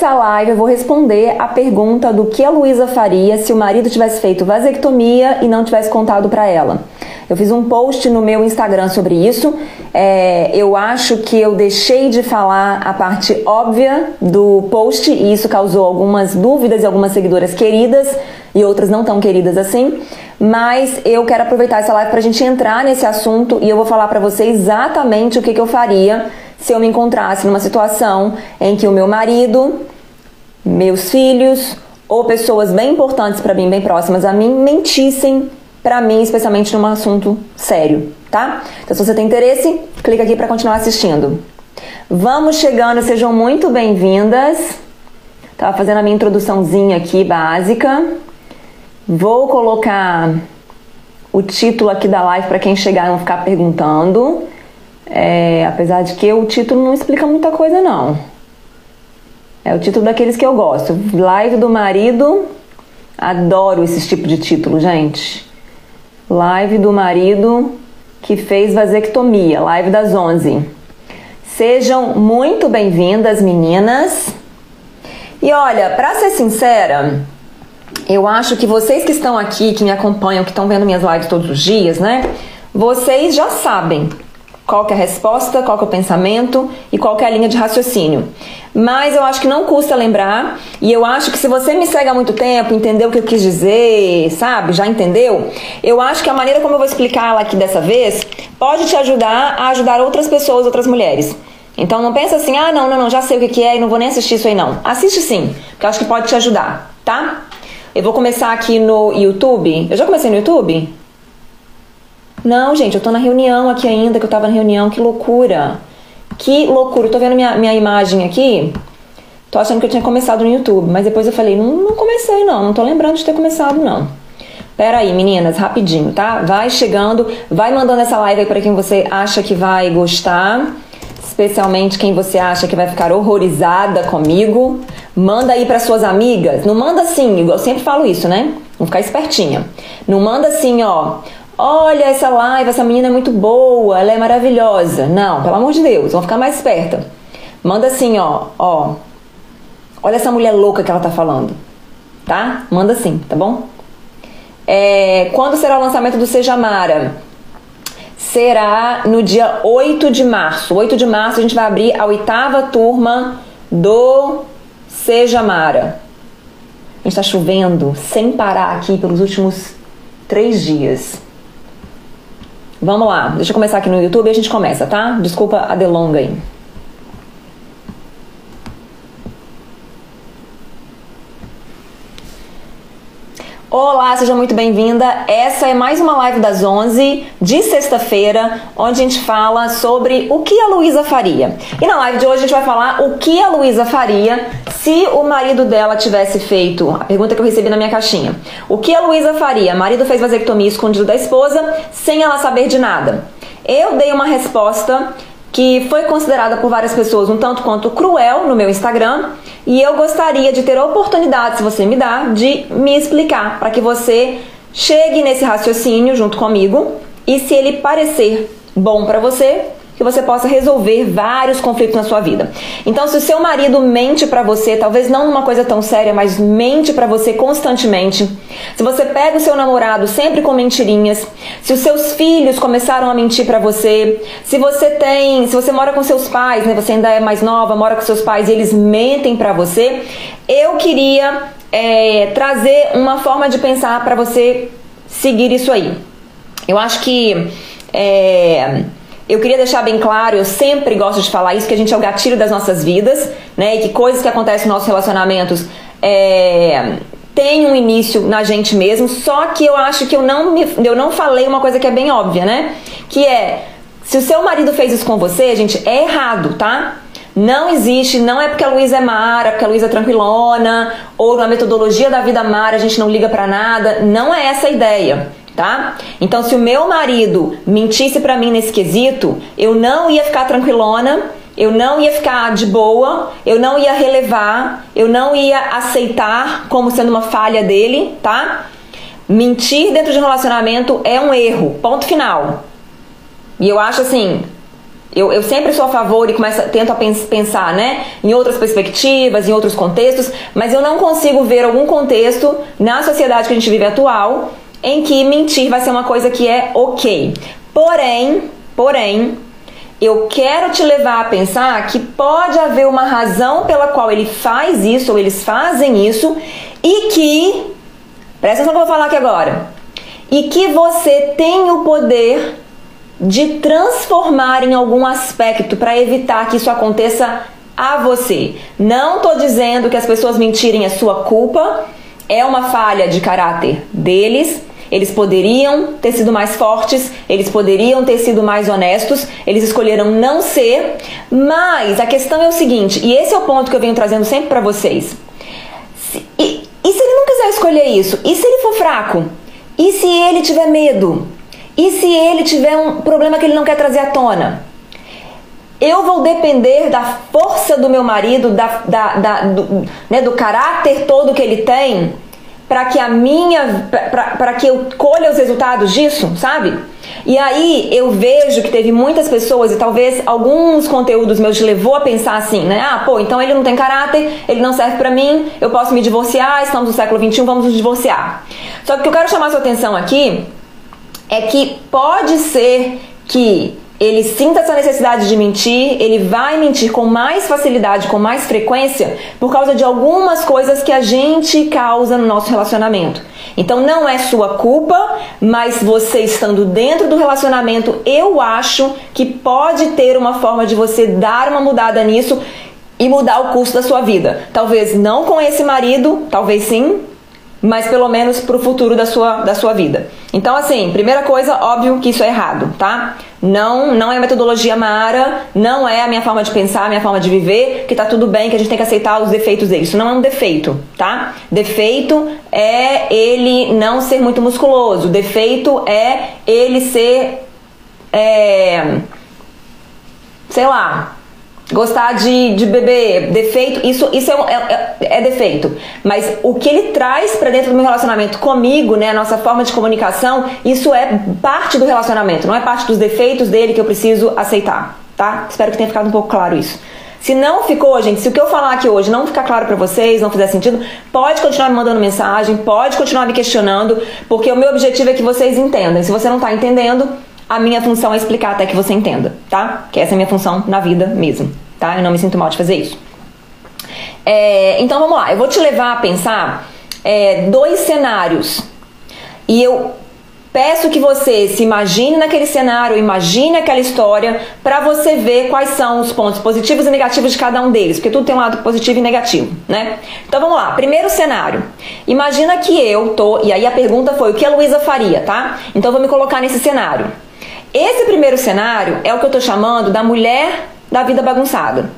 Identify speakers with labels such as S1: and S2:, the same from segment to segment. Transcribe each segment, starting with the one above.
S1: Nessa live eu vou responder a pergunta do que a Luísa faria se o marido tivesse feito vasectomia e não tivesse contado para ela. Eu fiz um post no meu Instagram sobre isso. É, eu acho que eu deixei de falar a parte óbvia do post e isso causou algumas dúvidas e algumas seguidoras queridas e outras não tão queridas assim. Mas eu quero aproveitar essa live para a gente entrar nesse assunto e eu vou falar para você exatamente o que, que eu faria se eu me encontrasse numa situação em que o meu marido, meus filhos ou pessoas bem importantes para mim, bem próximas a mim, mentissem para mim, especialmente num assunto sério, tá? Então, se você tem interesse, clica aqui para continuar assistindo. Vamos chegando, sejam muito bem-vindas. Tava fazendo a minha introduçãozinha aqui básica. Vou colocar o título aqui da live para quem chegar e não ficar perguntando. É, apesar de que o título não explica muita coisa, não. É o título daqueles que eu gosto. Live do marido. Adoro esse tipo de título, gente. Live do marido que fez vasectomia, live das 11. Sejam muito bem-vindas, meninas. E olha, para ser sincera, eu acho que vocês que estão aqui, que me acompanham, que estão vendo minhas lives todos os dias, né? Vocês já sabem qual é a resposta, qual é o pensamento e qual é a linha de raciocínio. Mas eu acho que não custa lembrar, e eu acho que se você me segue há muito tempo, entendeu o que eu quis dizer, sabe? Já entendeu? Eu acho que a maneira como eu vou explicar ela aqui dessa vez pode te ajudar a ajudar outras pessoas, outras mulheres. Então não pensa assim, ah, não, não, não, já sei o que é e não vou nem assistir isso aí não. Assiste sim, porque eu acho que pode te ajudar, tá? Eu vou começar aqui no YouTube. Eu já comecei no YouTube? Não, gente, eu tô na reunião aqui ainda, que eu tava na reunião, que loucura. Que loucura. Eu tô vendo minha, minha imagem aqui. Tô achando que eu tinha começado no YouTube, mas depois eu falei, não, não comecei não, não tô lembrando de ter começado não. Pera aí, meninas, rapidinho, tá? Vai chegando, vai mandando essa live aí para quem você acha que vai gostar, especialmente quem você acha que vai ficar horrorizada comigo. Manda aí para suas amigas. Não manda assim, eu sempre falo isso, né? Vamos ficar espertinha. Não manda assim, ó. Olha essa live, essa menina é muito boa, ela é maravilhosa. Não, pelo amor de Deus, vamos ficar mais esperta. Manda assim, ó, ó. Olha essa mulher louca que ela tá falando. Tá? Manda assim, tá bom? É, quando será o lançamento do Seja Mara? Será no dia 8 de março. 8 de março a gente vai abrir a oitava turma do Seja Mara. A gente tá chovendo sem parar aqui pelos últimos três dias. Vamos lá, deixa eu começar aqui no YouTube e a gente começa, tá? Desculpa a delonga aí. Olá, seja muito bem-vinda. Essa é mais uma live das 11 de sexta-feira, onde a gente fala sobre o que a Luísa faria. E na live de hoje a gente vai falar o que a Luísa faria se o marido dela tivesse feito, a pergunta que eu recebi na minha caixinha. O que a Luísa faria? Marido fez vasectomia escondido da esposa sem ela saber de nada. Eu dei uma resposta que foi considerada por várias pessoas um tanto quanto cruel no meu Instagram e eu gostaria de ter a oportunidade, se você me dá, de me explicar para que você chegue nesse raciocínio junto comigo e se ele parecer bom para você, que você possa resolver vários conflitos na sua vida. Então, se o seu marido mente para você, talvez não numa coisa tão séria, mas mente para você constantemente, se você pega o seu namorado sempre com mentirinhas, se os seus filhos começaram a mentir para você, se você tem, se você mora com seus pais, né, você ainda é mais nova, mora com seus pais e eles mentem para você, eu queria é, trazer uma forma de pensar para você seguir isso aí. Eu acho que é, eu queria deixar bem claro, eu sempre gosto de falar isso, que a gente é o gatilho das nossas vidas, né? E que coisas que acontecem nos nossos relacionamentos é, têm um início na gente mesmo, só que eu acho que eu não, me, eu não falei uma coisa que é bem óbvia, né? Que é, se o seu marido fez isso com você, gente, é errado, tá? Não existe, não é porque a Luísa é mara, porque a Luísa é tranquilona, ou na metodologia da vida mara a gente não liga para nada. Não é essa a ideia tá? Então, se o meu marido mentisse para mim nesse quesito, eu não ia ficar tranquilona, eu não ia ficar de boa, eu não ia relevar, eu não ia aceitar como sendo uma falha dele, tá? Mentir dentro de um relacionamento é um erro, ponto final. E eu acho assim, Eu, eu sempre sou a favor e começo, tento a pensar né, em outras perspectivas, em outros contextos, mas eu não consigo ver algum contexto na sociedade que a gente vive atual em que mentir vai ser uma coisa que é ok. Porém, porém, eu quero te levar a pensar que pode haver uma razão pela qual ele faz isso ou eles fazem isso e que, presta atenção que eu vou falar aqui agora, e que você tem o poder de transformar em algum aspecto para evitar que isso aconteça a você. Não estou dizendo que as pessoas mentirem é sua culpa, é uma falha de caráter deles, eles poderiam ter sido mais fortes, eles poderiam ter sido mais honestos, eles escolheram não ser, mas a questão é o seguinte, e esse é o ponto que eu venho trazendo sempre para vocês. Se, e, e se ele não quiser escolher isso? E se ele for fraco? E se ele tiver medo? E se ele tiver um problema que ele não quer trazer à tona? Eu vou depender da força do meu marido, da, da, da do, né, do caráter todo que ele tem, para que a minha para que eu colha os resultados disso, sabe? E aí eu vejo que teve muitas pessoas e talvez alguns conteúdos meus levou a pensar assim, né? Ah, pô, então ele não tem caráter, ele não serve para mim, eu posso me divorciar, estamos no século 21, vamos nos divorciar. Só que o que eu quero chamar sua atenção aqui é que pode ser que ele sinta essa necessidade de mentir, ele vai mentir com mais facilidade, com mais frequência, por causa de algumas coisas que a gente causa no nosso relacionamento. Então não é sua culpa, mas você estando dentro do relacionamento, eu acho que pode ter uma forma de você dar uma mudada nisso e mudar o curso da sua vida. Talvez não com esse marido, talvez sim, mas pelo menos para o futuro da sua, da sua vida. Então, assim, primeira coisa, óbvio que isso é errado, tá? Não, não é a metodologia Mara, não é a minha forma de pensar, a minha forma de viver, que tá tudo bem, que a gente tem que aceitar os defeitos dele. Isso não é um defeito, tá? Defeito é ele não ser muito musculoso. Defeito é ele ser. É, sei lá, gostar de, de beber, defeito, isso, isso é, é, é, defeito. Mas o que ele traz para dentro do meu relacionamento comigo, né, a nossa forma de comunicação, isso é parte do relacionamento, não é parte dos defeitos dele que eu preciso aceitar, tá? Espero que tenha ficado um pouco claro isso. Se não ficou, gente, se o que eu falar aqui hoje não ficar claro para vocês, não fizer sentido, pode continuar me mandando mensagem, pode continuar me questionando, porque o meu objetivo é que vocês entendam. Se você não está entendendo, a minha função é explicar até que você entenda, tá? Que essa é a minha função na vida mesmo, tá? Eu não me sinto mal de fazer isso. É, então vamos lá, eu vou te levar a pensar é, dois cenários. E eu peço que você se imagine naquele cenário, imagine aquela história, para você ver quais são os pontos positivos e negativos de cada um deles, porque tudo tem um lado positivo e negativo, né? Então vamos lá, primeiro cenário. Imagina que eu tô, e aí a pergunta foi o que a Luísa faria, tá? Então eu vou me colocar nesse cenário. Esse primeiro cenário é o que eu estou chamando da mulher da vida bagunçada.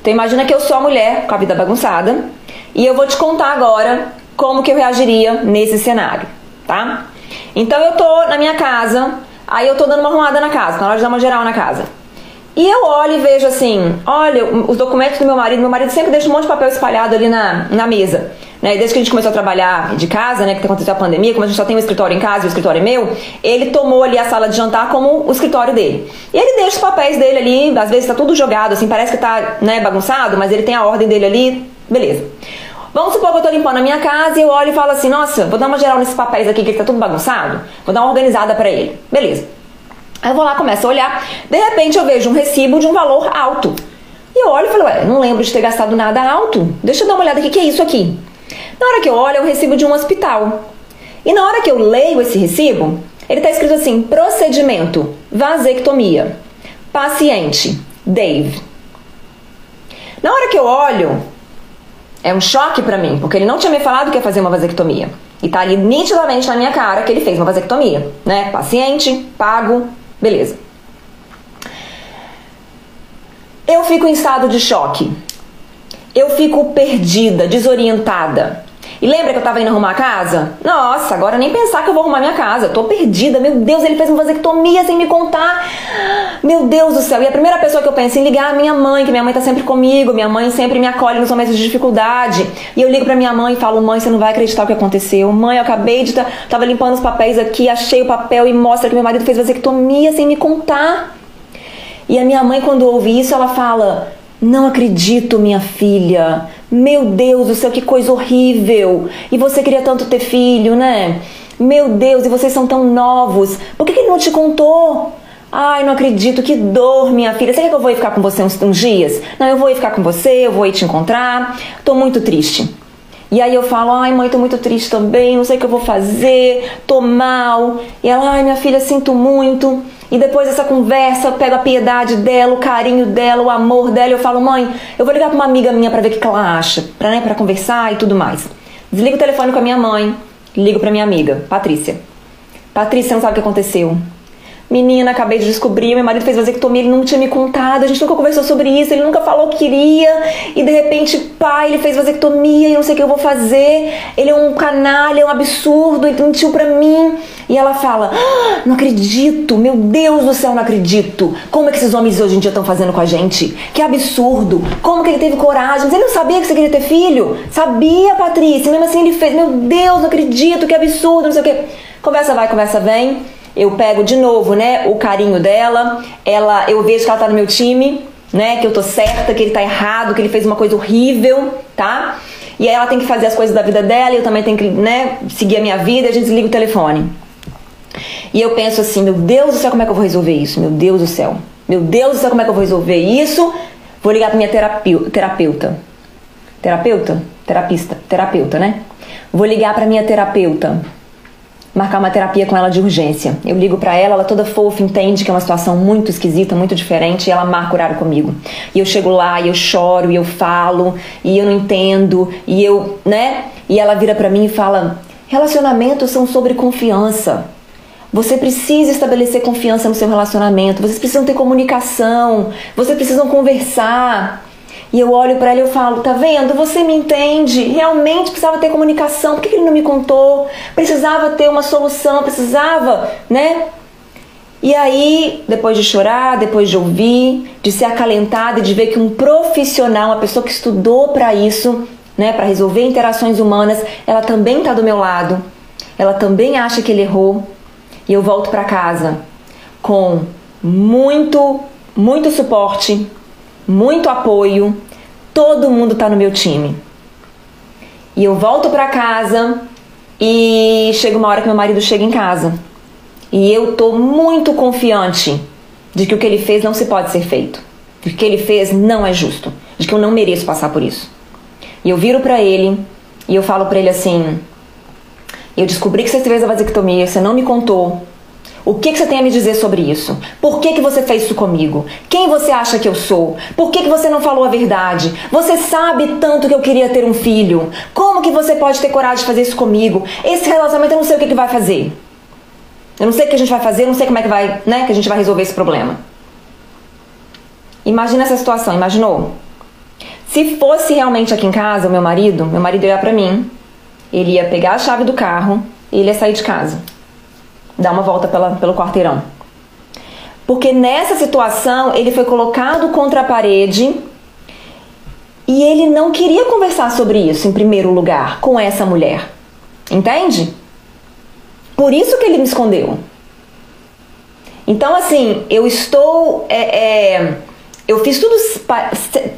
S1: Então imagina que eu sou a mulher com a vida bagunçada e eu vou te contar agora como que eu reagiria nesse cenário, tá? Então eu tô na minha casa, aí eu tô dando uma arrumada na casa, na hora de dar uma geral na casa. E eu olho e vejo assim, olha, os documentos do meu marido, meu marido sempre deixa um monte de papel espalhado ali na, na mesa. Né? Desde que a gente começou a trabalhar de casa, né, que aconteceu a pandemia, como a gente só tem um escritório em casa e o escritório é meu, ele tomou ali a sala de jantar como o escritório dele. E ele deixa os papéis dele ali, às vezes tá tudo jogado, assim, parece que tá né, bagunçado, mas ele tem a ordem dele ali, beleza. Vamos supor que eu tô limpando a minha casa e eu olho e falo assim, nossa, vou dar uma geral nesses papéis aqui que tá tudo bagunçado, vou dar uma organizada para ele. Beleza. Aí eu vou lá, começo a olhar, de repente eu vejo um recibo de um valor alto. E eu olho e falo, ué, não lembro de ter gastado nada alto. Deixa eu dar uma olhada aqui, que é isso aqui? Na hora que eu olho, é o recibo de um hospital. E na hora que eu leio esse recibo, ele está escrito assim: procedimento, vasectomia. Paciente, Dave. Na hora que eu olho, é um choque para mim, porque ele não tinha me falado que ia fazer uma vasectomia. E tá ali nitidamente na minha cara que ele fez uma vasectomia, né? Paciente, pago, Beleza. Eu fico em estado de choque. Eu fico perdida, desorientada. E lembra que eu tava indo arrumar a casa? Nossa, agora nem pensar que eu vou arrumar minha casa. Tô perdida. Meu Deus, ele fez uma vasectomia sem me contar. Meu Deus do céu. E a primeira pessoa que eu penso em ligar é a minha mãe, que minha mãe tá sempre comigo. Minha mãe sempre me acolhe nos momentos de dificuldade. E eu ligo pra minha mãe e falo: Mãe, você não vai acreditar o que aconteceu. Mãe, eu acabei de. Tava limpando os papéis aqui, achei o papel e mostra que meu marido fez vasectomia sem me contar. E a minha mãe, quando ouve isso, ela fala: Não acredito, minha filha. Meu Deus do céu, que coisa horrível. E você queria tanto ter filho, né? Meu Deus, e vocês são tão novos. Por que, que ele não te contou? Ai, não acredito, que dor, minha filha. Quer que eu vou ficar com você uns, uns dias? Não, eu vou ir ficar com você, eu vou ir te encontrar. Tô muito triste. E aí eu falo, ai mãe, tô muito triste também, não sei o que eu vou fazer, tô mal. E ela, ai minha filha, sinto muito. E depois dessa conversa, eu pego a piedade dela, o carinho dela, o amor dela, e eu falo, mãe, eu vou ligar pra uma amiga minha para ver o que ela acha, pra, né, pra conversar e tudo mais. Desligo o telefone com a minha mãe, ligo pra minha amiga, Patrícia. Patrícia, não sabe o que aconteceu. Menina, acabei de descobrir, meu marido fez vasectomia, ele não tinha me contado, a gente nunca conversou sobre isso, ele nunca falou que queria, e de repente, pai, ele fez vasectomia e não sei o que eu vou fazer, ele é um canalha, é um absurdo, ele mentiu pra mim. E ela fala: ah, Não acredito, meu Deus do céu, não acredito. Como é que esses homens hoje em dia estão fazendo com a gente? Que absurdo. Como que ele teve coragem? Mas ele não sabia que você queria ter filho? Sabia, Patrícia, mesmo assim ele fez. Meu Deus, não acredito, que absurdo, não sei o que. Conversa vai, conversa vem eu pego de novo, né, o carinho dela, ela, eu vejo que ela tá no meu time, né, que eu tô certa, que ele tá errado, que ele fez uma coisa horrível, tá? E aí ela tem que fazer as coisas da vida dela, e eu também tenho que, né, seguir a minha vida, a gente desliga o telefone. E eu penso assim, meu Deus do céu, como é que eu vou resolver isso? Meu Deus do céu. Meu Deus do céu, como é que eu vou resolver isso? Vou ligar pra minha terapeuta. Terapeuta? Terapista. Terapeuta, né? Vou ligar pra minha terapeuta marcar uma terapia com ela de urgência. Eu ligo para ela, ela toda fofa, entende que é uma situação muito esquisita, muito diferente, e ela marca horário comigo. E eu chego lá, e eu choro, e eu falo, e eu não entendo, e eu, né? E ela vira para mim e fala: "Relacionamentos são sobre confiança. Você precisa estabelecer confiança no seu relacionamento, vocês precisam ter comunicação, vocês precisam conversar. E eu olho para ela e falo: tá vendo? Você me entende? Realmente precisava ter comunicação. Por que ele não me contou? Precisava ter uma solução, precisava, né? E aí, depois de chorar, depois de ouvir, de ser acalentada, de ver que um profissional, uma pessoa que estudou para isso, né, para resolver interações humanas, ela também está do meu lado. Ela também acha que ele errou. E eu volto para casa com muito, muito suporte, muito apoio, todo mundo tá no meu time. E eu volto para casa e chega uma hora que meu marido chega em casa. E eu tô muito confiante de que o que ele fez não se pode ser feito. De que o que ele fez não é justo. De que eu não mereço passar por isso. E eu viro para ele e eu falo para ele assim: Eu descobri que você fez a vasectomia, você não me contou. O que, que, você tem a me dizer sobre isso? Por que, que você fez isso comigo? Quem você acha que eu sou? Por que, que você não falou a verdade? Você sabe tanto que eu queria ter um filho. Como que você pode ter coragem de fazer isso comigo? Esse relacionamento eu não sei o que, que vai fazer. Eu não sei o que a gente vai fazer, eu não sei como é que vai, né, que a gente vai resolver esse problema. Imagina essa situação, imaginou? Se fosse realmente aqui em casa, o meu marido, meu marido ia para mim, ele ia pegar a chave do carro e ele ia sair de casa dar uma volta pela, pelo quarteirão. Porque nessa situação ele foi colocado contra a parede e ele não queria conversar sobre isso em primeiro lugar com essa mulher. Entende? Por isso que ele me escondeu. Então, assim, eu estou. É, é, eu fiz tudo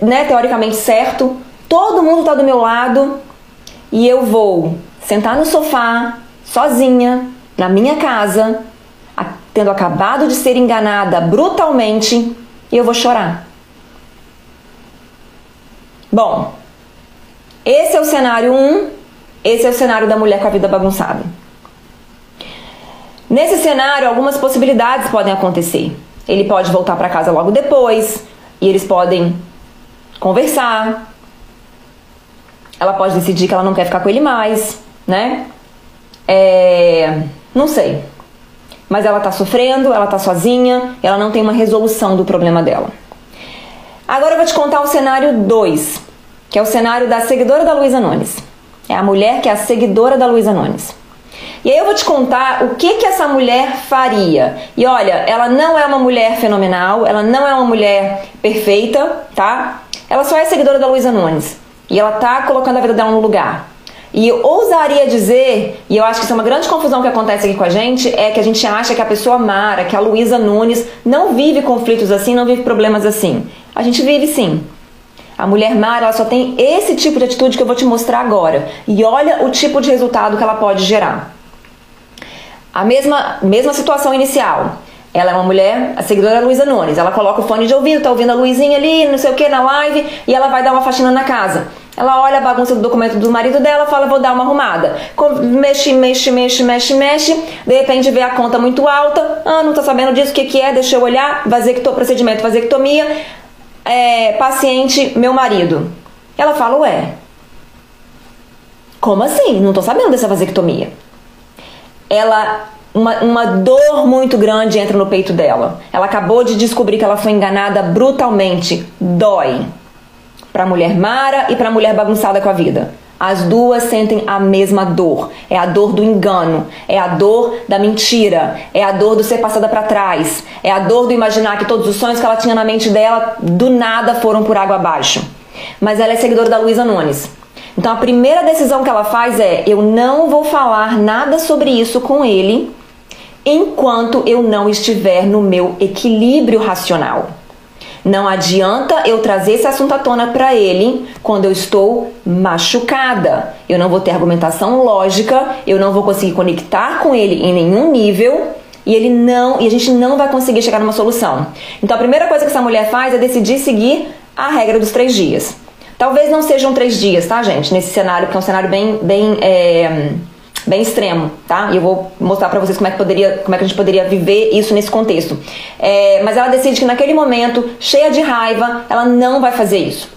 S1: né, teoricamente certo, todo mundo está do meu lado e eu vou sentar no sofá, sozinha, na minha casa, tendo acabado de ser enganada brutalmente, e eu vou chorar. Bom, esse é o cenário 1, um, esse é o cenário da mulher com a vida bagunçada. Nesse cenário, algumas possibilidades podem acontecer. Ele pode voltar para casa logo depois e eles podem conversar. Ela pode decidir que ela não quer ficar com ele mais, né? É não sei. Mas ela tá sofrendo, ela tá sozinha, ela não tem uma resolução do problema dela. Agora eu vou te contar o cenário 2, que é o cenário da seguidora da Luísa Nunes. É a mulher que é a seguidora da Luísa Nunes. E aí eu vou te contar o que que essa mulher faria. E olha, ela não é uma mulher fenomenal, ela não é uma mulher perfeita, tá? Ela só é seguidora da Luísa Nunes. E ela tá colocando a vida dela no lugar. E eu ousaria dizer, e eu acho que isso é uma grande confusão que acontece aqui com a gente, é que a gente acha que a pessoa Mara, que a Luísa Nunes, não vive conflitos assim, não vive problemas assim. A gente vive sim. A mulher Mara ela só tem esse tipo de atitude que eu vou te mostrar agora. E olha o tipo de resultado que ela pode gerar. A mesma, mesma situação inicial. Ela é uma mulher, a seguidora é a Luísa Nunes. Ela coloca o fone de ouvido, tá ouvindo a Luizinha ali, não sei o que, na live, e ela vai dar uma faxina na casa. Ela olha a bagunça do documento do marido dela, fala, vou dar uma arrumada. Mexe, mexe, mexe, mexe, mexe. De repente vê a conta muito alta. Ah, não tá sabendo disso, o que, que é? Deixa eu olhar. Vasecto, procedimento vasectomia. É, paciente, meu marido. Ela fala, ué. Como assim? Não tô sabendo dessa vasectomia. Ela uma, uma dor muito grande entra no peito dela. Ela acabou de descobrir que ela foi enganada brutalmente. Dói para a mulher Mara e para a mulher bagunçada com a vida. As duas sentem a mesma dor. É a dor do engano, é a dor da mentira, é a dor do ser passada para trás, é a dor do imaginar que todos os sonhos que ela tinha na mente dela do nada foram por água abaixo. Mas ela é seguidora da Luísa Nunes. Então a primeira decisão que ela faz é: eu não vou falar nada sobre isso com ele enquanto eu não estiver no meu equilíbrio racional. Não adianta eu trazer esse assunto à tona para ele quando eu estou machucada. Eu não vou ter argumentação lógica, eu não vou conseguir conectar com ele em nenhum nível e ele não e a gente não vai conseguir chegar numa solução. Então a primeira coisa que essa mulher faz é decidir seguir a regra dos três dias. Talvez não sejam três dias, tá, gente? Nesse cenário, porque é um cenário bem, bem é bem extremo, tá? E eu vou mostrar para vocês como é que poderia, como é que a gente poderia viver isso nesse contexto. É, mas ela decide que naquele momento, cheia de raiva, ela não vai fazer isso.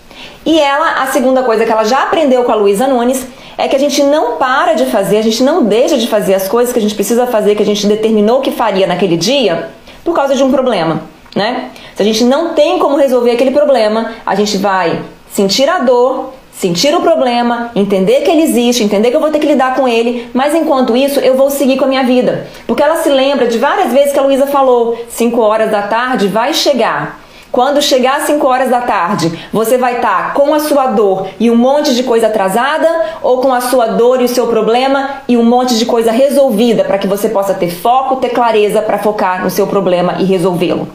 S1: E ela, a segunda coisa que ela já aprendeu com a Luísa Nunes é que a gente não para de fazer, a gente não deixa de fazer as coisas que a gente precisa fazer, que a gente determinou que faria naquele dia, por causa de um problema, né? Se a gente não tem como resolver aquele problema, a gente vai sentir a dor, sentir o problema, entender que ele existe, entender que eu vou ter que lidar com ele, mas enquanto isso eu vou seguir com a minha vida. Porque ela se lembra de várias vezes que a Luísa falou: 5 horas da tarde vai chegar. Quando chegar às 5 horas da tarde, você vai estar tá com a sua dor e um monte de coisa atrasada ou com a sua dor e o seu problema e um monte de coisa resolvida para que você possa ter foco, ter clareza para focar no seu problema e resolvê-lo.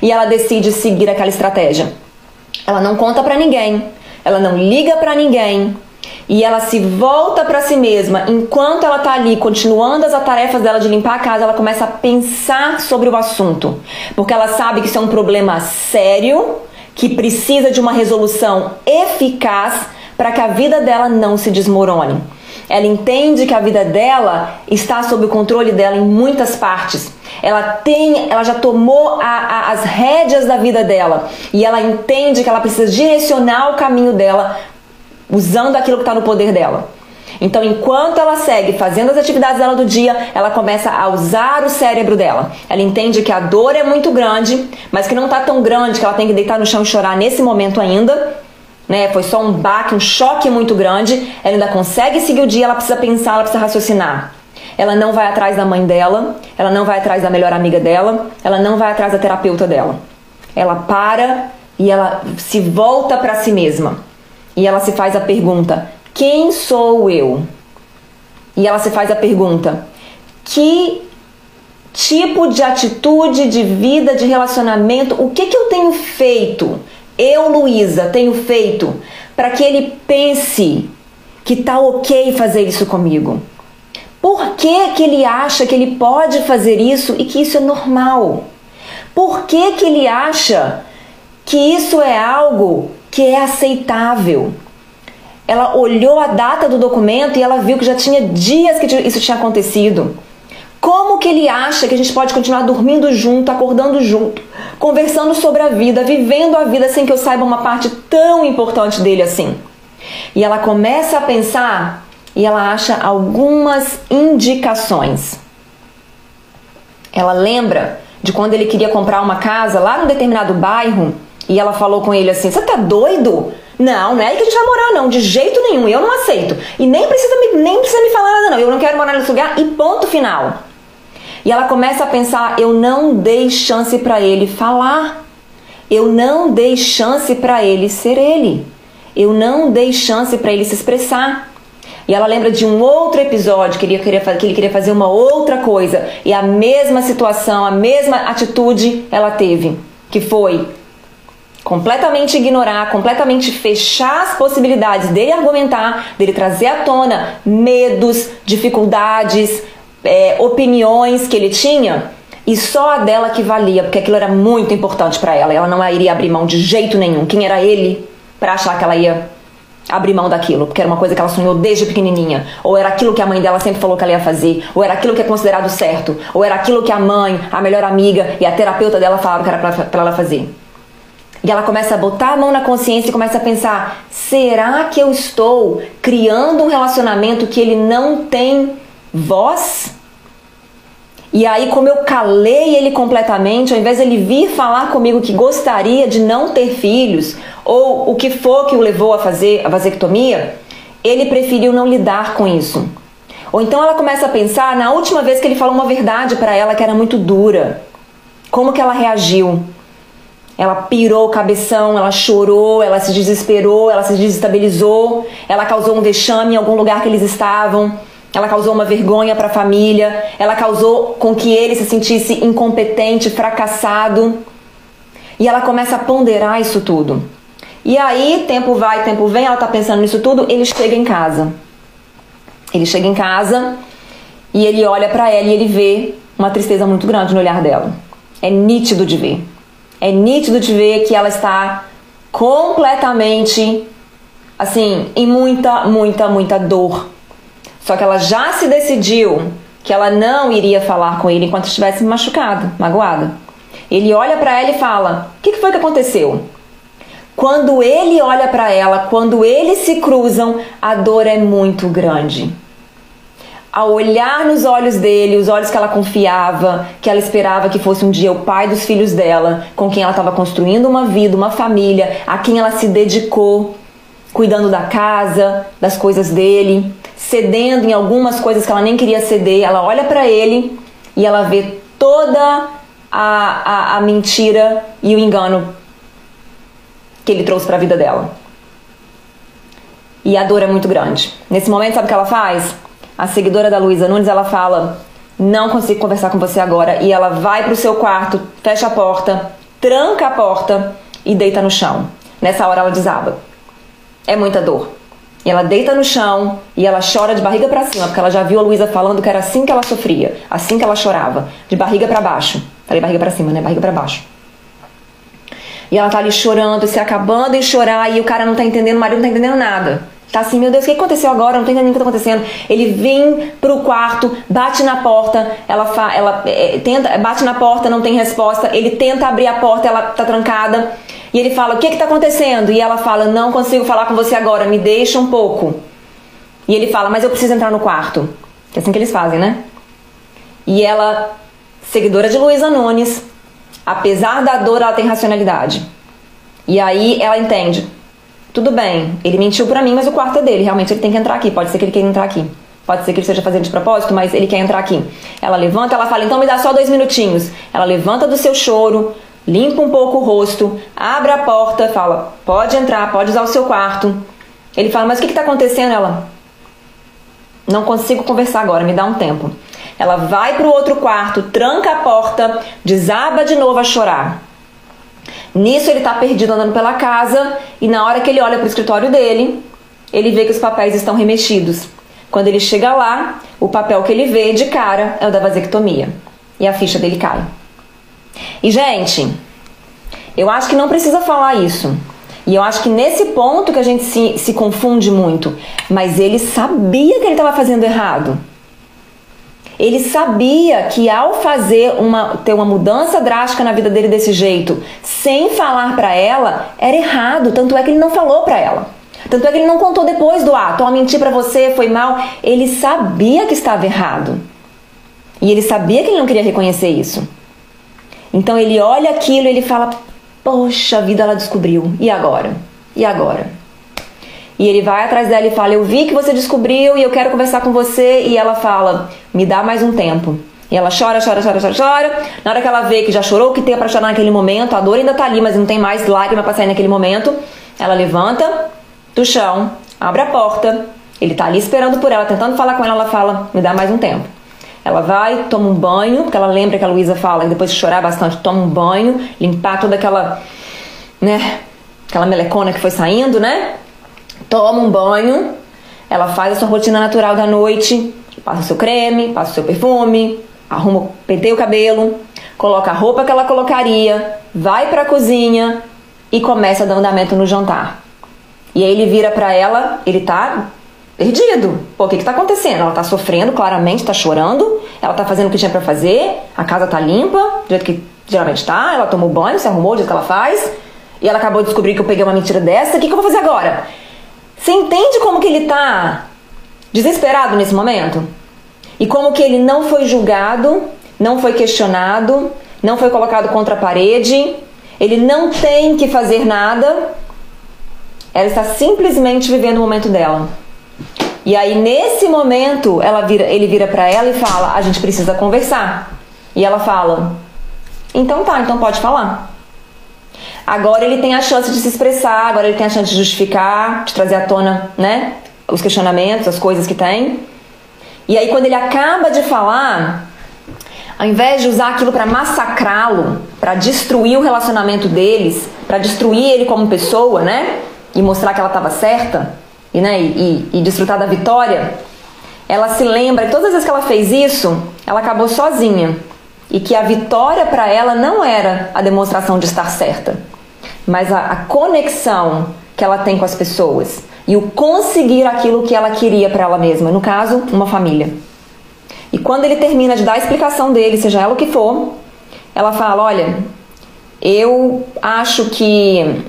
S1: E ela decide seguir aquela estratégia. Ela não conta para ninguém, ela não liga para ninguém e ela se volta para si mesma. Enquanto ela tá ali continuando as tarefas dela de limpar a casa, ela começa a pensar sobre o assunto, porque ela sabe que isso é um problema sério, que precisa de uma resolução eficaz para que a vida dela não se desmorone. Ela entende que a vida dela está sob o controle dela em muitas partes. Ela tem, ela já tomou a, a, as rédeas da vida dela e ela entende que ela precisa direcionar o caminho dela usando aquilo que está no poder dela. Então, enquanto ela segue fazendo as atividades dela do dia, ela começa a usar o cérebro dela. Ela entende que a dor é muito grande, mas que não está tão grande que ela tem que deitar no chão e chorar nesse momento ainda né? Foi só um baque, um choque muito grande. Ela ainda consegue seguir o dia, ela precisa pensar, ela precisa raciocinar. Ela não vai atrás da mãe dela, ela não vai atrás da melhor amiga dela, ela não vai atrás da terapeuta dela. Ela para e ela se volta para si mesma. E ela se faz a pergunta: quem sou eu? E ela se faz a pergunta: que tipo de atitude, de vida, de relacionamento, o que, que eu tenho feito? eu, Luísa, tenho feito para que ele pense que tá ok fazer isso comigo? Por que, que ele acha que ele pode fazer isso e que isso é normal? Por que, que ele acha que isso é algo que é aceitável? Ela olhou a data do documento e ela viu que já tinha dias que isso tinha acontecido. Como que ele acha que a gente pode continuar dormindo junto, acordando junto, conversando sobre a vida, vivendo a vida sem que eu saiba uma parte tão importante dele assim? E ela começa a pensar e ela acha algumas indicações. Ela lembra de quando ele queria comprar uma casa lá num determinado bairro e ela falou com ele assim: Você tá doido? Não, não é aí que a gente vai morar, não, de jeito nenhum, eu não aceito. E nem precisa me, nem precisa me falar nada, não, eu não quero morar nesse lugar e ponto final. E ela começa a pensar: eu não dei chance para ele falar. Eu não dei chance para ele ser ele. Eu não dei chance para ele se expressar. E ela lembra de um outro episódio que ele, queria, que ele queria fazer uma outra coisa. E a mesma situação, a mesma atitude ela teve. Que foi completamente ignorar, completamente fechar as possibilidades dele argumentar, dele trazer à tona medos, dificuldades, é, opiniões que ele tinha. E só a dela que valia, porque aquilo era muito importante para ela. Ela não iria abrir mão de jeito nenhum. Quem era ele para achar que ela ia abrir mão daquilo, porque era uma coisa que ela sonhou desde pequenininha, ou era aquilo que a mãe dela sempre falou que ela ia fazer, ou era aquilo que é considerado certo, ou era aquilo que a mãe, a melhor amiga e a terapeuta dela falavam que era para ela fazer. E ela começa a botar a mão na consciência e começa a pensar: será que eu estou criando um relacionamento que ele não tem voz? E aí, como eu calei ele completamente, ao invés de ele vir falar comigo que gostaria de não ter filhos, ou o que for que o levou a fazer a vasectomia, ele preferiu não lidar com isso. Ou então ela começa a pensar na última vez que ele falou uma verdade para ela que era muito dura. Como que ela reagiu? Ela pirou o cabeção, ela chorou, ela se desesperou, ela se desestabilizou, ela causou um vexame em algum lugar que eles estavam ela causou uma vergonha para a família, ela causou com que ele se sentisse incompetente, fracassado. E ela começa a ponderar isso tudo. E aí, tempo vai, tempo vem, ela tá pensando nisso tudo, ele chega em casa. Ele chega em casa e ele olha para ela e ele vê uma tristeza muito grande no olhar dela. É nítido de ver. É nítido de ver que ela está completamente assim, em muita, muita, muita dor só que ela já se decidiu que ela não iria falar com ele enquanto estivesse machucado, magoada. Ele olha para ela e fala: O que, que foi que aconteceu? Quando ele olha para ela, quando eles se cruzam, a dor é muito grande. Ao olhar nos olhos dele, os olhos que ela confiava, que ela esperava que fosse um dia o pai dos filhos dela, com quem ela estava construindo uma vida, uma família, a quem ela se dedicou, cuidando da casa, das coisas dele, cedendo em algumas coisas que ela nem queria ceder. Ela olha para ele e ela vê toda a, a, a mentira e o engano que ele trouxe para a vida dela. E a dor é muito grande. Nesse momento, sabe o que ela faz? A seguidora da Luísa Nunes, ela fala: Não consigo conversar com você agora. E ela vai pro seu quarto, fecha a porta, tranca a porta e deita no chão. Nessa hora ela desaba. É muita dor. E ela deita no chão e ela chora de barriga para cima, porque ela já viu a Luísa falando que era assim que ela sofria, assim que ela chorava, de barriga para baixo. Falei barriga para cima, né? Barriga para baixo. E ela tá ali chorando, se acabando de chorar, e o cara não tá entendendo, o marido não tá entendendo nada. Tá assim, meu Deus, o que aconteceu agora? Não tô entendendo o que tá acontecendo. Ele vem pro quarto, bate na porta, ela, fa, ela é, tenta, bate na porta, não tem resposta. Ele tenta abrir a porta, ela tá trancada. E ele fala: O que está acontecendo? E ela fala: Não consigo falar com você agora, me deixa um pouco. E ele fala: Mas eu preciso entrar no quarto. Que é assim que eles fazem, né? E ela, seguidora de Luísa Nunes, apesar da dor, ela tem racionalidade. E aí ela entende: Tudo bem, ele mentiu para mim, mas o quarto é dele. Realmente ele tem que entrar aqui. Pode ser que ele queira entrar aqui. Pode ser que ele esteja fazendo de propósito, mas ele quer entrar aqui. Ela levanta, ela fala: Então me dá só dois minutinhos. Ela levanta do seu choro, limpa um pouco o rosto, abre a porta, fala: pode entrar, pode usar o seu quarto. Ele fala: mas o que está acontecendo? Ela: não consigo conversar agora, me dá um tempo. Ela vai para o outro quarto, tranca a porta, desaba de novo a chorar. Nisso ele está perdido andando pela casa e na hora que ele olha para o escritório dele, ele vê que os papéis estão remexidos. Quando ele chega lá, o papel que ele vê de cara é o da vasectomia e a ficha dele cai. E, gente, eu acho que não precisa falar isso. E eu acho que nesse ponto que a gente se, se confunde muito. Mas ele sabia que ele estava fazendo errado. Ele sabia que ao fazer uma ter uma mudança drástica na vida dele desse jeito, sem falar para ela, era errado. Tanto é que ele não falou para ela. Tanto é que ele não contou depois do ato. Ó, oh, menti para você, foi mal. Ele sabia que estava errado. E ele sabia que ele não queria reconhecer isso. Então ele olha aquilo e ele fala: Poxa vida, ela descobriu. E agora? E agora? E ele vai atrás dela e fala: Eu vi que você descobriu e eu quero conversar com você. E ela fala: Me dá mais um tempo. E ela chora, chora, chora, chora, chora. Na hora que ela vê que já chorou o que tem para chorar naquele momento, a dor ainda tá ali, mas não tem mais lágrima para sair naquele momento, ela levanta do chão, abre a porta Ele tá ali esperando por ela, tentando falar com ela, ela fala: "Me dá mais um tempo". Ela vai, toma um banho, porque ela lembra que a Luísa fala, depois de chorar bastante, toma um banho, limpar toda aquela, né, aquela melecona que foi saindo, né? Toma um banho, ela faz a sua rotina natural da noite, passa o seu creme, passa o seu perfume, arruma, penteia o cabelo, coloca a roupa que ela colocaria, vai para a cozinha e começa a dar andamento no jantar. E aí ele vira para ela, ele tá perdido. Pô, o que, que tá acontecendo? Ela tá sofrendo, claramente, tá chorando, ela tá fazendo o que tinha para fazer, a casa tá limpa, do jeito que geralmente tá, ela tomou banho, se arrumou do jeito que ela faz, e ela acabou de descobrir que eu peguei uma mentira dessa, o que, que eu vou fazer agora? Você entende como que ele tá desesperado nesse momento? E como que ele não foi julgado, não foi questionado, não foi colocado contra a parede, ele não tem que fazer nada, ela está simplesmente vivendo o momento dela. E aí nesse momento ela vira, ele vira para ela e fala: "A gente precisa conversar". E ela fala: "Então tá, então pode falar". Agora ele tem a chance de se expressar, agora ele tem a chance de justificar, de trazer à tona, né, os questionamentos, as coisas que tem. E aí quando ele acaba de falar, ao invés de usar aquilo para massacrá-lo, para destruir o relacionamento deles, para destruir ele como pessoa, né, e mostrar que ela estava certa, e, né, e, e, e desfrutar da vitória, ela se lembra que todas as vezes que ela fez isso, ela acabou sozinha. E que a vitória para ela não era a demonstração de estar certa, mas a, a conexão que ela tem com as pessoas e o conseguir aquilo que ela queria para ela mesma, no caso, uma família. E quando ele termina de dar a explicação dele, seja ela o que for, ela fala: Olha, eu acho que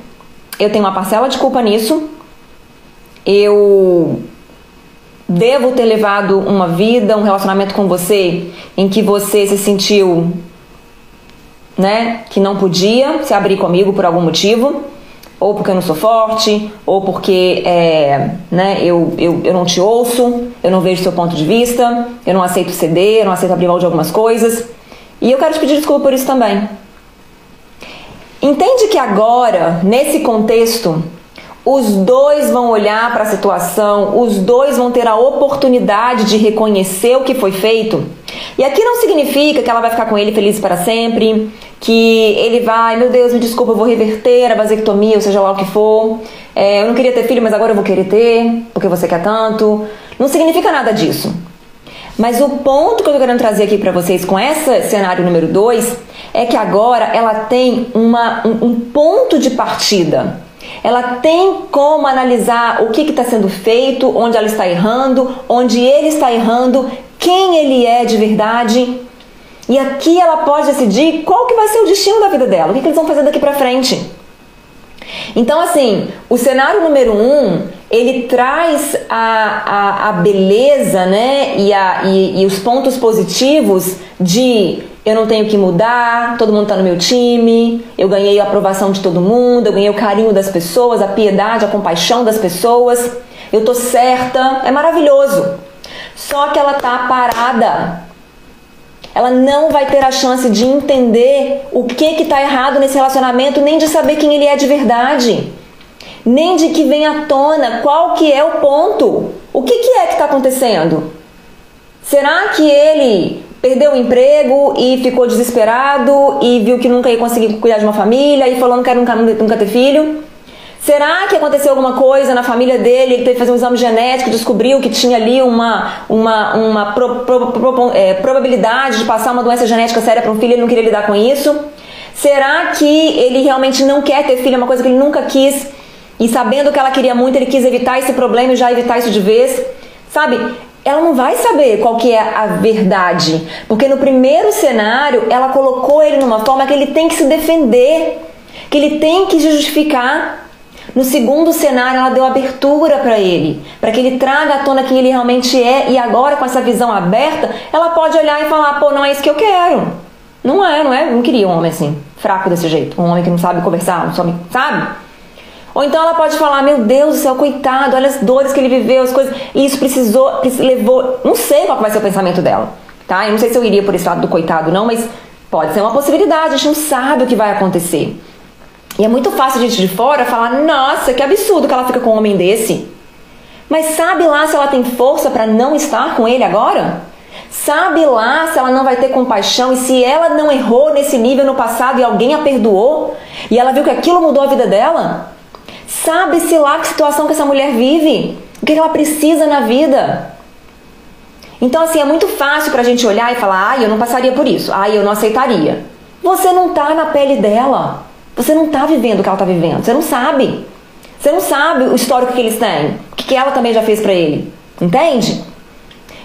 S1: eu tenho uma parcela de culpa nisso, eu devo ter levado uma vida, um relacionamento com você em que você se sentiu, né, que não podia se abrir comigo por algum motivo, ou porque eu não sou forte, ou porque é, né, eu, eu, eu não te ouço, eu não vejo seu ponto de vista, eu não aceito ceder, eu não aceito abrir mão de algumas coisas. E eu quero te pedir desculpa por isso também. Entende que agora, nesse contexto, os dois vão olhar para a situação, os dois vão ter a oportunidade de reconhecer o que foi feito. E aqui não significa que ela vai ficar com ele feliz para sempre, que ele vai, meu Deus, me desculpa, eu vou reverter a vasectomia, ou seja lá o que for. É, eu não queria ter filho, mas agora eu vou querer ter, porque você quer tanto. Não significa nada disso. Mas o ponto que eu tô querendo trazer aqui para vocês com esse cenário número 2 é que agora ela tem uma, um, um ponto de partida ela tem como analisar o que está sendo feito, onde ela está errando, onde ele está errando, quem ele é de verdade. E aqui ela pode decidir qual que vai ser o destino da vida dela, o que, que eles vão fazer daqui para frente. Então, assim, o cenário número um, ele traz a, a, a beleza, né, e, a, e, e os pontos positivos de eu não tenho que mudar, todo mundo está no meu time, eu ganhei a aprovação de todo mundo, eu ganhei o carinho das pessoas, a piedade, a compaixão das pessoas, eu tô certa, é maravilhoso. Só que ela tá parada. Ela não vai ter a chance de entender o que que tá errado nesse relacionamento, nem de saber quem ele é de verdade. Nem de que vem à tona qual que é o ponto. O que que é que está acontecendo? Será que ele perdeu o emprego e ficou desesperado e viu que nunca ia conseguir cuidar de uma família e falou quero nunca, nunca ter filho? Será que aconteceu alguma coisa na família dele? Ele teve que fazer um exame genético, descobriu que tinha ali uma, uma, uma pro, pro, pro, é, probabilidade de passar uma doença genética séria para um filho e ele não queria lidar com isso? Será que ele realmente não quer ter filho, é uma coisa que ele nunca quis e sabendo que ela queria muito, ele quis evitar esse problema e já evitar isso de vez? Sabe? Ela não vai saber qual que é a verdade, porque no primeiro cenário ela colocou ele numa forma que ele tem que se defender, que ele tem que justificar. No segundo cenário ela deu abertura para ele, para que ele traga à tona quem ele realmente é e agora com essa visão aberta, ela pode olhar e falar: "Pô, não é isso que eu quero". Não é, não é, não queria um homem assim, fraco desse jeito, um homem que não sabe conversar, não sabe, sabe? Ou então ela pode falar: Meu Deus do céu, coitado, olha as dores que ele viveu, as coisas. E isso precisou, levou. Não sei qual vai ser o pensamento dela, tá? Eu não sei se eu iria por esse lado do coitado, não, mas pode ser uma possibilidade, a gente não sabe o que vai acontecer. E é muito fácil a gente de fora falar: Nossa, que absurdo que ela fica com um homem desse. Mas sabe lá se ela tem força para não estar com ele agora? Sabe lá se ela não vai ter compaixão e se ela não errou nesse nível no passado e alguém a perdoou e ela viu que aquilo mudou a vida dela? Sabe-se lá que situação que essa mulher vive? O que ela precisa na vida? Então, assim, é muito fácil pra gente olhar e falar: ai, eu não passaria por isso, ai, eu não aceitaria. Você não tá na pele dela. Você não tá vivendo o que ela tá vivendo. Você não sabe. Você não sabe o histórico que eles têm, o que ela também já fez para ele. Entende?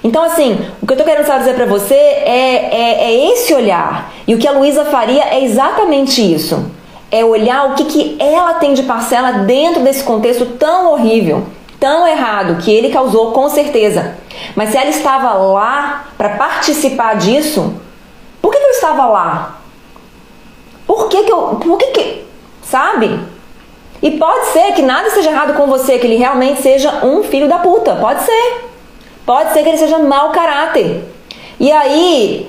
S1: Então, assim, o que eu tô querendo dizer para você é, é, é, esse olhar. E o que a Luísa faria é exatamente isso. É olhar o que, que ela tem de parcela dentro desse contexto tão horrível, tão errado, que ele causou com certeza. Mas se ela estava lá para participar disso, por que, que eu estava lá? Por que, que eu. Por que que. Sabe? E pode ser que nada esteja errado com você, que ele realmente seja um filho da puta. Pode ser. Pode ser que ele seja mau caráter. E aí,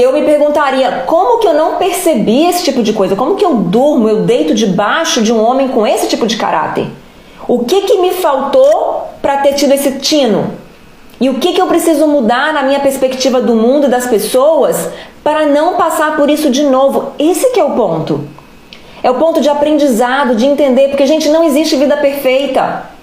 S1: eu me perguntaria, como que eu não percebi esse tipo de coisa? Como que eu durmo, eu deito debaixo de um homem com esse tipo de caráter? O que que me faltou para ter tido esse tino? E o que que eu preciso mudar na minha perspectiva do mundo e das pessoas para não passar por isso de novo? Esse que é o ponto. É o ponto de aprendizado, de entender, porque gente, não existe vida perfeita.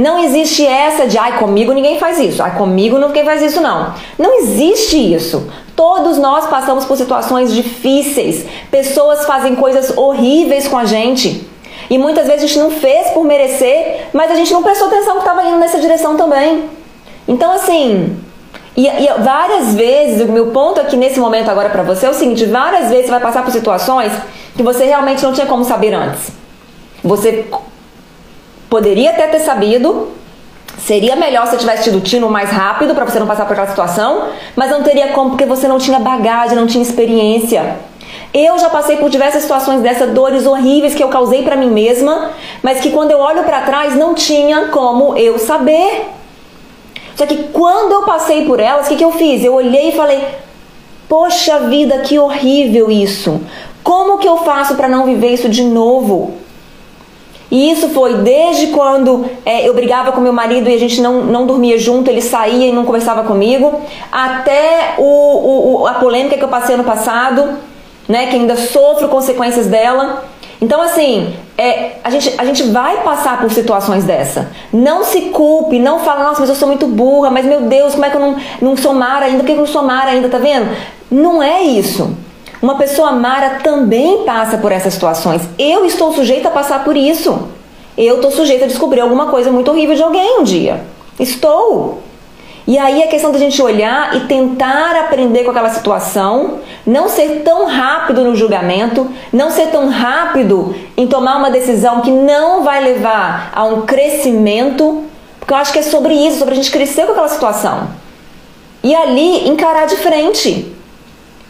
S1: Não existe essa de, ai, comigo ninguém faz isso, ai, comigo ninguém faz isso, não. Não existe isso. Todos nós passamos por situações difíceis, pessoas fazem coisas horríveis com a gente. E muitas vezes a gente não fez por merecer, mas a gente não prestou atenção que estava indo nessa direção também. Então, assim, e, e, várias vezes, o meu ponto aqui nesse momento agora para você é o seguinte: várias vezes você vai passar por situações que você realmente não tinha como saber antes. Você poderia até ter sabido, seria melhor se tivesse tido tino mais rápido para você não passar por aquela situação, mas não teria como porque você não tinha bagagem, não tinha experiência. Eu já passei por diversas situações dessas dores horríveis que eu causei para mim mesma, mas que quando eu olho para trás não tinha como eu saber. Só que quando eu passei por elas, o que, que eu fiz? Eu olhei e falei: Poxa vida, que horrível isso! Como que eu faço para não viver isso de novo? E isso foi desde quando é, eu brigava com meu marido e a gente não, não dormia junto, ele saía e não conversava comigo, até o, o, a polêmica que eu passei ano passado, né, que ainda sofro consequências dela. Então, assim, é, a, gente, a gente vai passar por situações dessa. Não se culpe, não fala, nossa, mas eu sou muito burra, mas meu Deus, como é que eu não, não sou Mara ainda? Por que eu não sou Mara ainda? Tá vendo? Não é isso. Uma pessoa Mara também passa por essas situações. Eu estou sujeita a passar por isso. Eu estou sujeita a descobrir alguma coisa muito horrível de alguém um dia. Estou. E aí é questão da gente olhar e tentar aprender com aquela situação, não ser tão rápido no julgamento, não ser tão rápido em tomar uma decisão que não vai levar a um crescimento, porque eu acho que é sobre isso, sobre a gente crescer com aquela situação. E ali encarar de frente.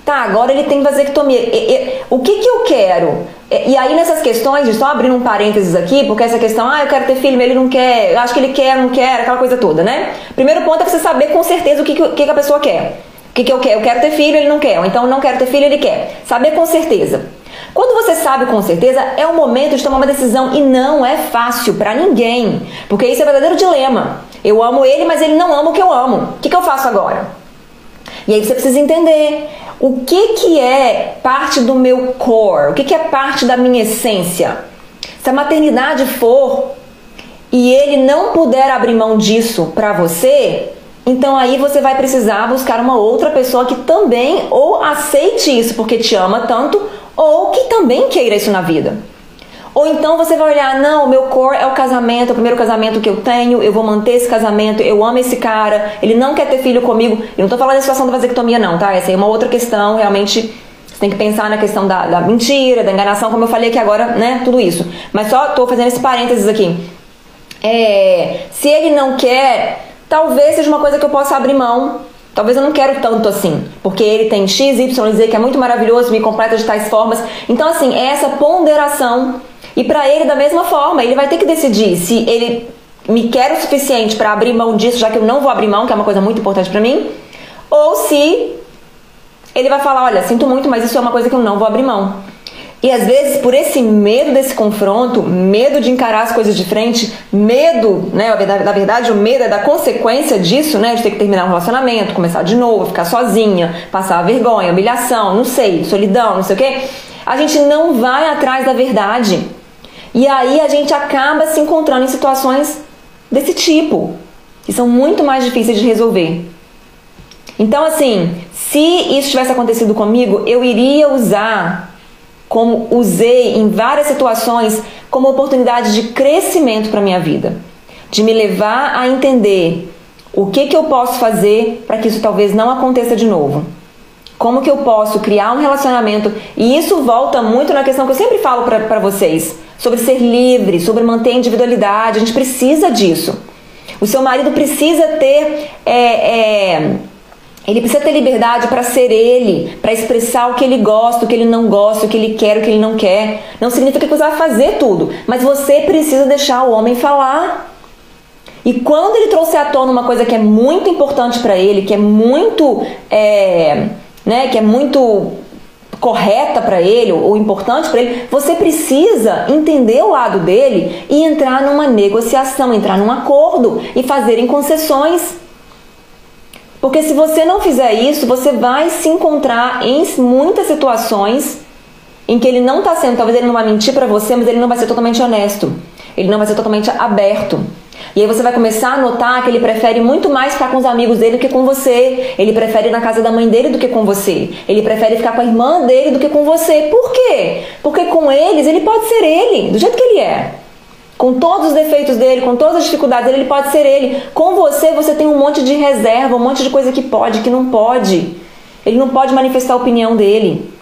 S1: Tá, agora ele tem vasectomia. E, e, o que, que eu quero? E, e aí nessas questões, só abrindo um parênteses aqui, porque essa questão, ah, eu quero ter filho, ele não quer, eu acho que ele quer, não quer, aquela coisa toda, né? Primeiro ponto é você saber com certeza o que, que, que a pessoa quer. O que, que eu quero? Eu quero ter filho, ele não quer. Ou então não quero ter filho, ele quer. Saber com certeza. Quando você sabe com certeza, é o momento de tomar uma decisão e não é fácil para ninguém, porque isso é um verdadeiro dilema. Eu amo ele, mas ele não ama o que eu amo. O que, que eu faço agora? E aí você precisa entender o que, que é parte do meu core, o que, que é parte da minha essência. Se a maternidade for e ele não puder abrir mão disso para você, então aí você vai precisar buscar uma outra pessoa que também ou aceite isso porque te ama tanto, ou que também queira isso na vida. Ou então você vai olhar, não, o meu core é o casamento, é o primeiro casamento que eu tenho, eu vou manter esse casamento, eu amo esse cara, ele não quer ter filho comigo. Eu não tô falando da situação da vasectomia, não, tá? Essa aí é uma outra questão, realmente você tem que pensar na questão da, da mentira, da enganação, como eu falei aqui agora, né? Tudo isso. Mas só tô fazendo esse parênteses aqui. É, se ele não quer, talvez seja uma coisa que eu possa abrir mão Talvez eu não quero tanto assim, porque ele tem X, Y, Z que é muito maravilhoso, me completa de tais formas. Então, assim, é essa ponderação e para ele, da mesma forma, ele vai ter que decidir se ele me quer o suficiente para abrir mão disso, já que eu não vou abrir mão, que é uma coisa muito importante para mim, ou se ele vai falar: olha, sinto muito, mas isso é uma coisa que eu não vou abrir mão. E às vezes, por esse medo desse confronto, medo de encarar as coisas de frente, medo, né? Na verdade, o medo é da consequência disso, né? De ter que terminar um relacionamento, começar de novo, ficar sozinha, passar vergonha, humilhação, não sei, solidão, não sei o quê. A gente não vai atrás da verdade. E aí a gente acaba se encontrando em situações desse tipo, que são muito mais difíceis de resolver. Então, assim, se isso tivesse acontecido comigo, eu iria usar como usei em várias situações como oportunidade de crescimento para minha vida, de me levar a entender o que, que eu posso fazer para que isso talvez não aconteça de novo. Como que eu posso criar um relacionamento? E isso volta muito na questão que eu sempre falo para vocês, sobre ser livre, sobre manter a individualidade. A gente precisa disso. O seu marido precisa ter é, é, ele precisa ter liberdade para ser ele, para expressar o que ele gosta, o que ele não gosta, o que ele quer, o que ele não quer. Não significa que você vai fazer tudo, mas você precisa deixar o homem falar. E quando ele trouxer à tona uma coisa que é muito importante para ele, que é muito, é, né, que é muito correta para ele ou importante para ele, você precisa entender o lado dele e entrar numa negociação, entrar num acordo e fazerem concessões. Porque se você não fizer isso, você vai se encontrar em muitas situações em que ele não está sendo, talvez ele não vai mentir para você, mas ele não vai ser totalmente honesto. Ele não vai ser totalmente aberto. E aí você vai começar a notar que ele prefere muito mais ficar com os amigos dele do que com você. Ele prefere ir na casa da mãe dele do que com você. Ele prefere ficar com a irmã dele do que com você. Por quê? Porque com eles ele pode ser ele, do jeito que ele é com todos os defeitos dele, com todas as dificuldades dele, ele pode ser ele. Com você, você tem um monte de reserva, um monte de coisa que pode, que não pode. Ele não pode manifestar a opinião dele.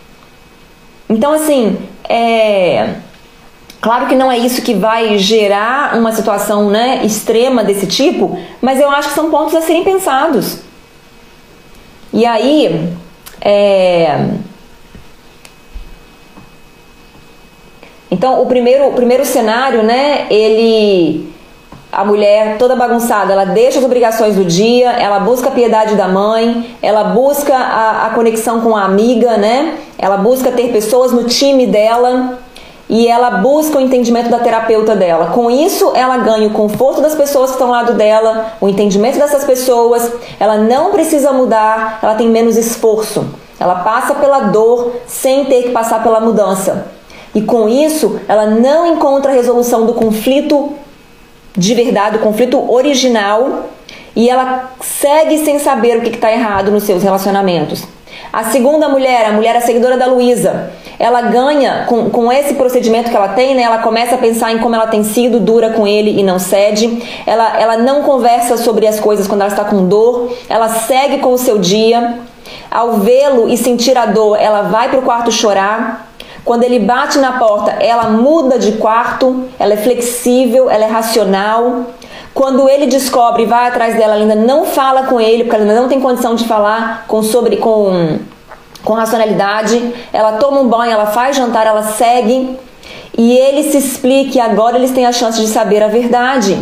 S1: Então, assim, é. Claro que não é isso que vai gerar uma situação né, extrema desse tipo, mas eu acho que são pontos a serem pensados. E aí, é, Então, o primeiro, o primeiro cenário, né, ele a mulher toda bagunçada, ela deixa as obrigações do dia, ela busca a piedade da mãe, ela busca a, a conexão com a amiga, né? Ela busca ter pessoas no time dela e ela busca o entendimento da terapeuta dela. Com isso, ela ganha o conforto das pessoas que estão ao lado dela, o entendimento dessas pessoas. Ela não precisa mudar, ela tem menos esforço. Ela passa pela dor sem ter que passar pela mudança. E com isso, ela não encontra a resolução do conflito de verdade, do conflito original, e ela segue sem saber o que está errado nos seus relacionamentos. A segunda mulher, a mulher a seguidora da Luísa, ela ganha com, com esse procedimento que ela tem, né? Ela começa a pensar em como ela tem sido dura com ele e não cede. Ela, ela não conversa sobre as coisas quando ela está com dor. Ela segue com o seu dia. Ao vê-lo e sentir a dor, ela vai para o quarto chorar. Quando ele bate na porta, ela muda de quarto, ela é flexível, ela é racional. Quando ele descobre e vai atrás dela, ela ainda não fala com ele, porque ela ainda não tem condição de falar com sobre com com racionalidade. Ela toma um banho, ela faz jantar, ela segue e ele se explica e agora eles têm a chance de saber a verdade.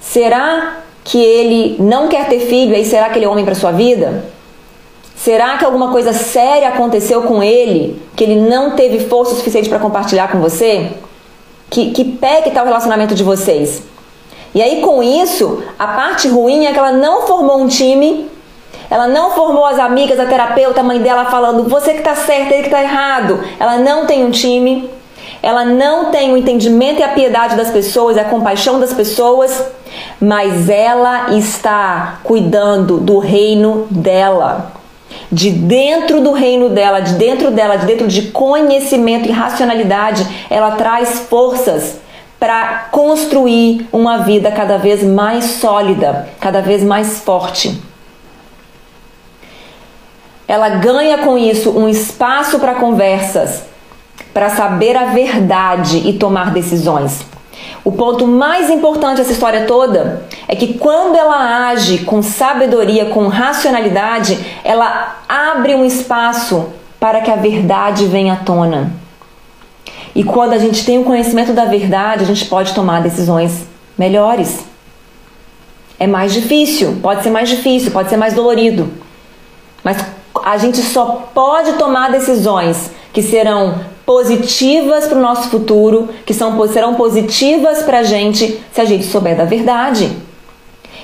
S1: Será que ele não quer ter filho e será que ele é homem para sua vida? Será que alguma coisa séria aconteceu com ele que ele não teve força suficiente para compartilhar com você? Que, que pé que está o relacionamento de vocês? E aí, com isso, a parte ruim é que ela não formou um time, ela não formou as amigas, a terapeuta, a mãe dela falando você que está certo, ele que está errado. Ela não tem um time, ela não tem o entendimento e a piedade das pessoas, a compaixão das pessoas, mas ela está cuidando do reino dela de dentro do reino dela, de dentro dela, de dentro de conhecimento e racionalidade, ela traz forças para construir uma vida cada vez mais sólida, cada vez mais forte. Ela ganha com isso um espaço para conversas, para saber a verdade e tomar decisões. O ponto mais importante dessa história toda é que quando ela age com sabedoria, com racionalidade, ela abre um espaço para que a verdade venha à tona. E quando a gente tem o conhecimento da verdade, a gente pode tomar decisões melhores. É mais difícil, pode ser mais difícil, pode ser mais dolorido. Mas a gente só pode tomar decisões que serão positivas para o nosso futuro, que são, serão positivas para a gente se a gente souber da verdade.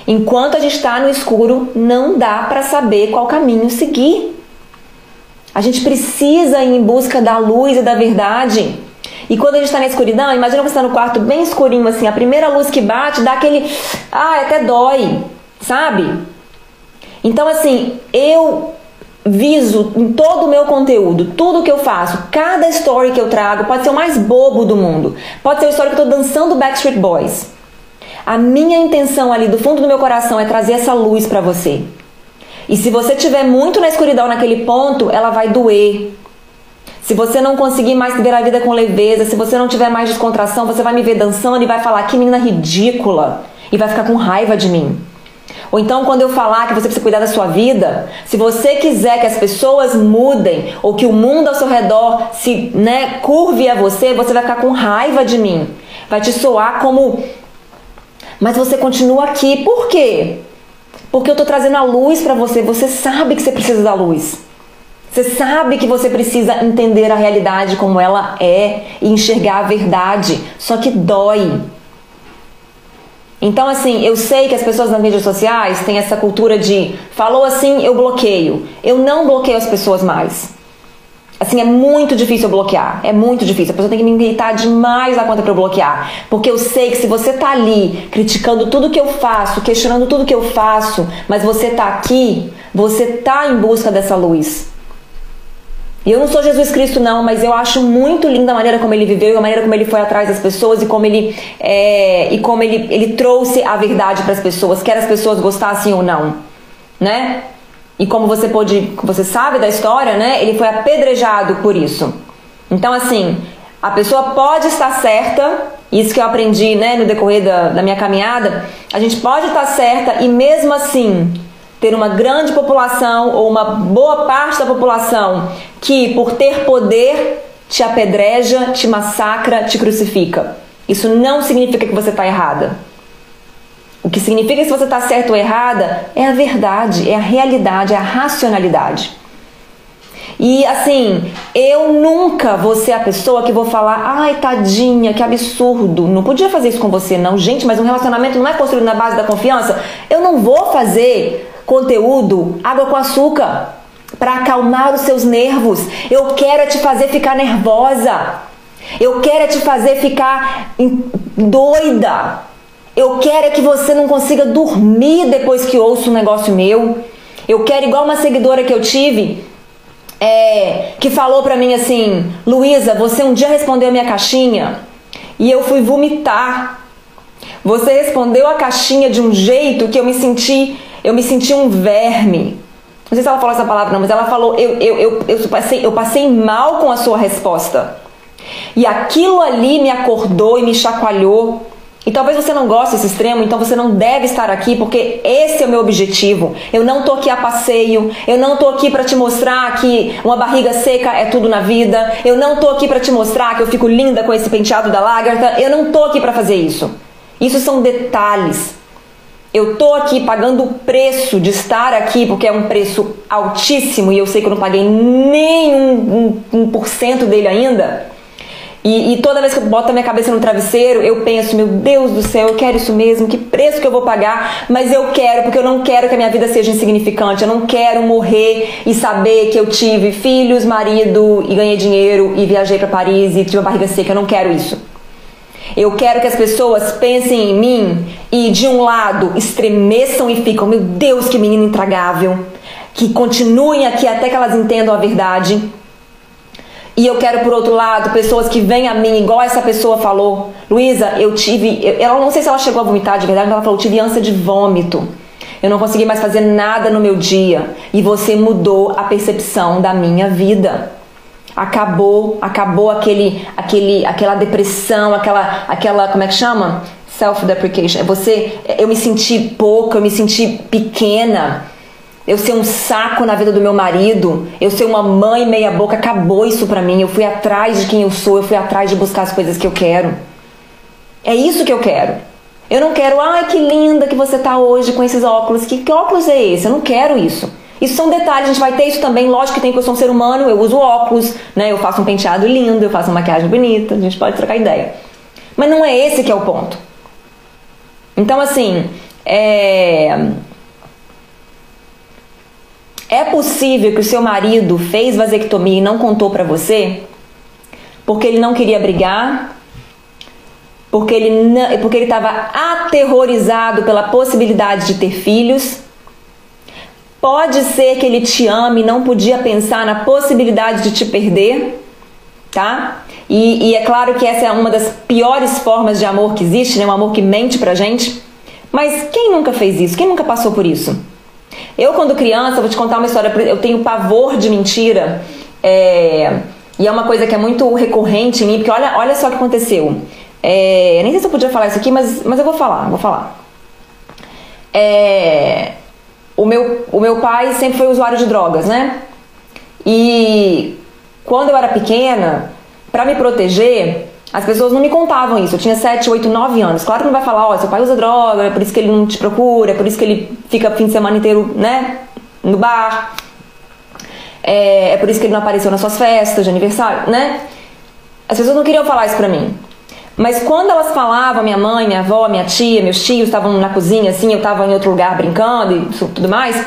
S1: Enquanto a gente está no escuro, não dá para saber qual caminho seguir. A gente precisa ir em busca da luz e da verdade. E quando a gente está na escuridão, imagina você está no quarto bem escurinho assim, a primeira luz que bate dá aquele. Ah, até dói, sabe? Então, assim, eu viso em todo o meu conteúdo, tudo que eu faço, cada story que eu trago, pode ser o mais bobo do mundo, pode ser a história que eu tô dançando Backstreet Boys. A minha intenção ali do fundo do meu coração é trazer essa luz para você. E se você tiver muito na escuridão naquele ponto, ela vai doer. Se você não conseguir mais viver a vida com leveza, se você não tiver mais descontração, você vai me ver dançando e vai falar que menina ridícula e vai ficar com raiva de mim. Ou então, quando eu falar que você precisa cuidar da sua vida, se você quiser que as pessoas mudem ou que o mundo ao seu redor se né, curve a você, você vai ficar com raiva de mim. Vai te soar como. Mas você continua aqui. Por quê? Porque eu estou trazendo a luz para você. Você sabe que você precisa da luz. Você sabe que você precisa entender a realidade como ela é e enxergar a verdade. Só que dói. Então, assim, eu sei que as pessoas nas mídias sociais têm essa cultura de falou assim, eu bloqueio. Eu não bloqueio as pessoas mais. Assim, é muito difícil eu bloquear. É muito difícil. A pessoa tem que me irritar demais a conta para eu bloquear. Porque eu sei que se você tá ali criticando tudo que eu faço, questionando tudo que eu faço, mas você tá aqui, você tá em busca dessa luz. E eu não sou Jesus Cristo, não, mas eu acho muito linda a maneira como ele viveu, a maneira como ele foi atrás das pessoas e como ele, é, e como ele, ele trouxe a verdade para as pessoas, quer as pessoas gostassem ou não, né? E como você pode, você sabe da história, né? Ele foi apedrejado por isso. Então, assim, a pessoa pode estar certa, isso que eu aprendi, né, no decorrer da, da minha caminhada, a gente pode estar certa e mesmo assim ter uma grande população ou uma boa parte da população que, por ter poder, te apedreja, te massacra, te crucifica. Isso não significa que você está errada. O que significa se você está certo ou errada é a verdade, é a realidade, é a racionalidade. E assim, eu nunca vou ser a pessoa que vou falar, ai tadinha, que absurdo, não podia fazer isso com você, não. Gente, mas um relacionamento não é construído na base da confiança. Eu não vou fazer conteúdo água com açúcar para acalmar os seus nervos. Eu quero é te fazer ficar nervosa. Eu quero é te fazer ficar doida. Eu quero é que você não consiga dormir depois que ouça um negócio meu. Eu quero igual uma seguidora que eu tive, é, que falou pra mim assim, Luísa, você um dia respondeu a minha caixinha e eu fui vomitar. Você respondeu a caixinha de um jeito que eu me senti eu me senti um verme. Não sei se ela falou essa palavra, não, mas ela falou: eu, eu, eu, eu, passei, eu passei mal com a sua resposta. E aquilo ali me acordou e me chacoalhou. E talvez você não goste desse extremo, então você não deve estar aqui, porque esse é o meu objetivo. Eu não tô aqui a passeio, eu não tô aqui para te mostrar que uma barriga seca é tudo na vida, eu não tô aqui para te mostrar que eu fico linda com esse penteado da lagarta, eu não tô aqui para fazer isso. Isso são detalhes. Eu tô aqui pagando o preço de estar aqui, porque é um preço altíssimo e eu sei que eu não paguei nem um, um, um por cento dele ainda. E, e, toda vez que eu boto a minha cabeça no travesseiro, eu penso, meu Deus do céu, eu quero isso mesmo, que preço que eu vou pagar, mas eu quero, porque eu não quero que a minha vida seja insignificante, eu não quero morrer e saber que eu tive filhos, marido e ganhei dinheiro e viajei para Paris e tive uma barriga seca, eu não quero isso. Eu quero que as pessoas pensem em mim e, de um lado, estremeçam e ficam: meu Deus, que menina intragável. Que continuem aqui até que elas entendam a verdade. E eu quero, por outro lado, pessoas que vêm a mim, igual essa pessoa falou: Luísa, eu tive. Ela não sei se ela chegou a vomitar de verdade, mas ela falou: tive ânsia de vômito. Eu não consegui mais fazer nada no meu dia. E você mudou a percepção da minha vida. Acabou, acabou aquele, aquele, aquela depressão, aquela, aquela, como é que chama? Self-deprecation. É você, eu me senti pouca, eu me senti pequena. Eu ser um saco na vida do meu marido, eu ser uma mãe meia boca, acabou isso pra mim. Eu fui atrás de quem eu sou, eu fui atrás de buscar as coisas que eu quero. É isso que eu quero. Eu não quero, ai que linda que você tá hoje com esses óculos. Que, que óculos é esse? Eu não quero isso. Isso são detalhes, a gente vai ter isso também, lógico que tem que eu sou um ser humano, eu uso óculos, né? Eu faço um penteado lindo, eu faço uma maquiagem bonita, a gente pode trocar ideia. Mas não é esse que é o ponto. Então, assim, é. É possível que o seu marido fez vasectomia e não contou para você? Porque ele não queria brigar? Porque ele porque ele estava aterrorizado pela possibilidade de ter filhos? Pode ser que ele te ame e não podia pensar na possibilidade de te perder, tá? E, e, é claro que essa é uma das piores formas de amor que existe, né? Um amor que mente pra gente. Mas quem nunca fez isso? Quem nunca passou por isso? Eu, quando criança, vou te contar uma história, eu tenho pavor de mentira. É, e é uma coisa que é muito recorrente em mim, porque olha, olha só o que aconteceu. É, nem sei se eu podia falar isso aqui, mas, mas eu vou falar, vou falar. É, o, meu, o meu pai sempre foi usuário de drogas, né? E quando eu era pequena, para me proteger, as pessoas não me contavam isso. Eu tinha 7, 8, 9 anos. Claro que não vai falar, ó, oh, seu pai usa droga, é por isso que ele não te procura, é por isso que ele fica o fim de semana inteiro, né, no bar. É, é por isso que ele não apareceu nas suas festas de aniversário, né? As pessoas não queriam falar isso pra mim. Mas quando elas falavam, minha mãe, minha avó, minha tia, meus tios estavam na cozinha, assim, eu estava em outro lugar brincando e tudo mais,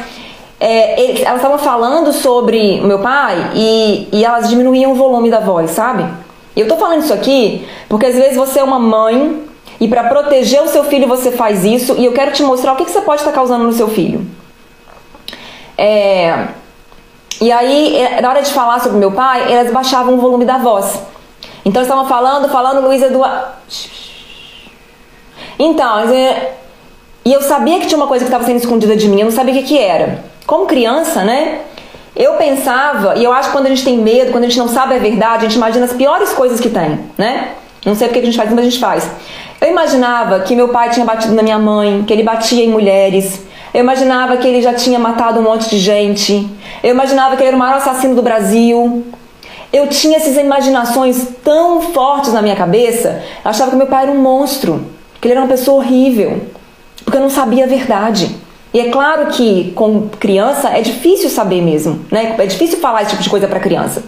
S1: é, eles, elas estavam falando sobre meu pai e, e elas diminuíam o volume da voz, sabe? E eu tô falando isso aqui porque às vezes você é uma mãe e para proteger o seu filho você faz isso e eu quero te mostrar o que, que você pode estar tá causando no seu filho. É, e aí, é, na hora de falar sobre meu pai, elas baixavam o volume da voz. Então estavam falando, falando Luiz Eduardo. Então, e eu sabia que tinha uma coisa que estava sendo escondida de mim, eu não sabia o que, que era. Como criança, né? Eu pensava, e eu acho que quando a gente tem medo, quando a gente não sabe a verdade, a gente imagina as piores coisas que tem, né? Não sei porque a gente faz, mas a gente faz. Eu imaginava que meu pai tinha batido na minha mãe, que ele batia em mulheres. Eu imaginava que ele já tinha matado um monte de gente. Eu imaginava que ele era o maior assassino do Brasil. Eu tinha essas imaginações tão fortes na minha cabeça. Eu achava que meu pai era um monstro, que ele era uma pessoa horrível, porque eu não sabia a verdade. E é claro que com criança é difícil saber mesmo, né? É difícil falar esse tipo de coisa para criança.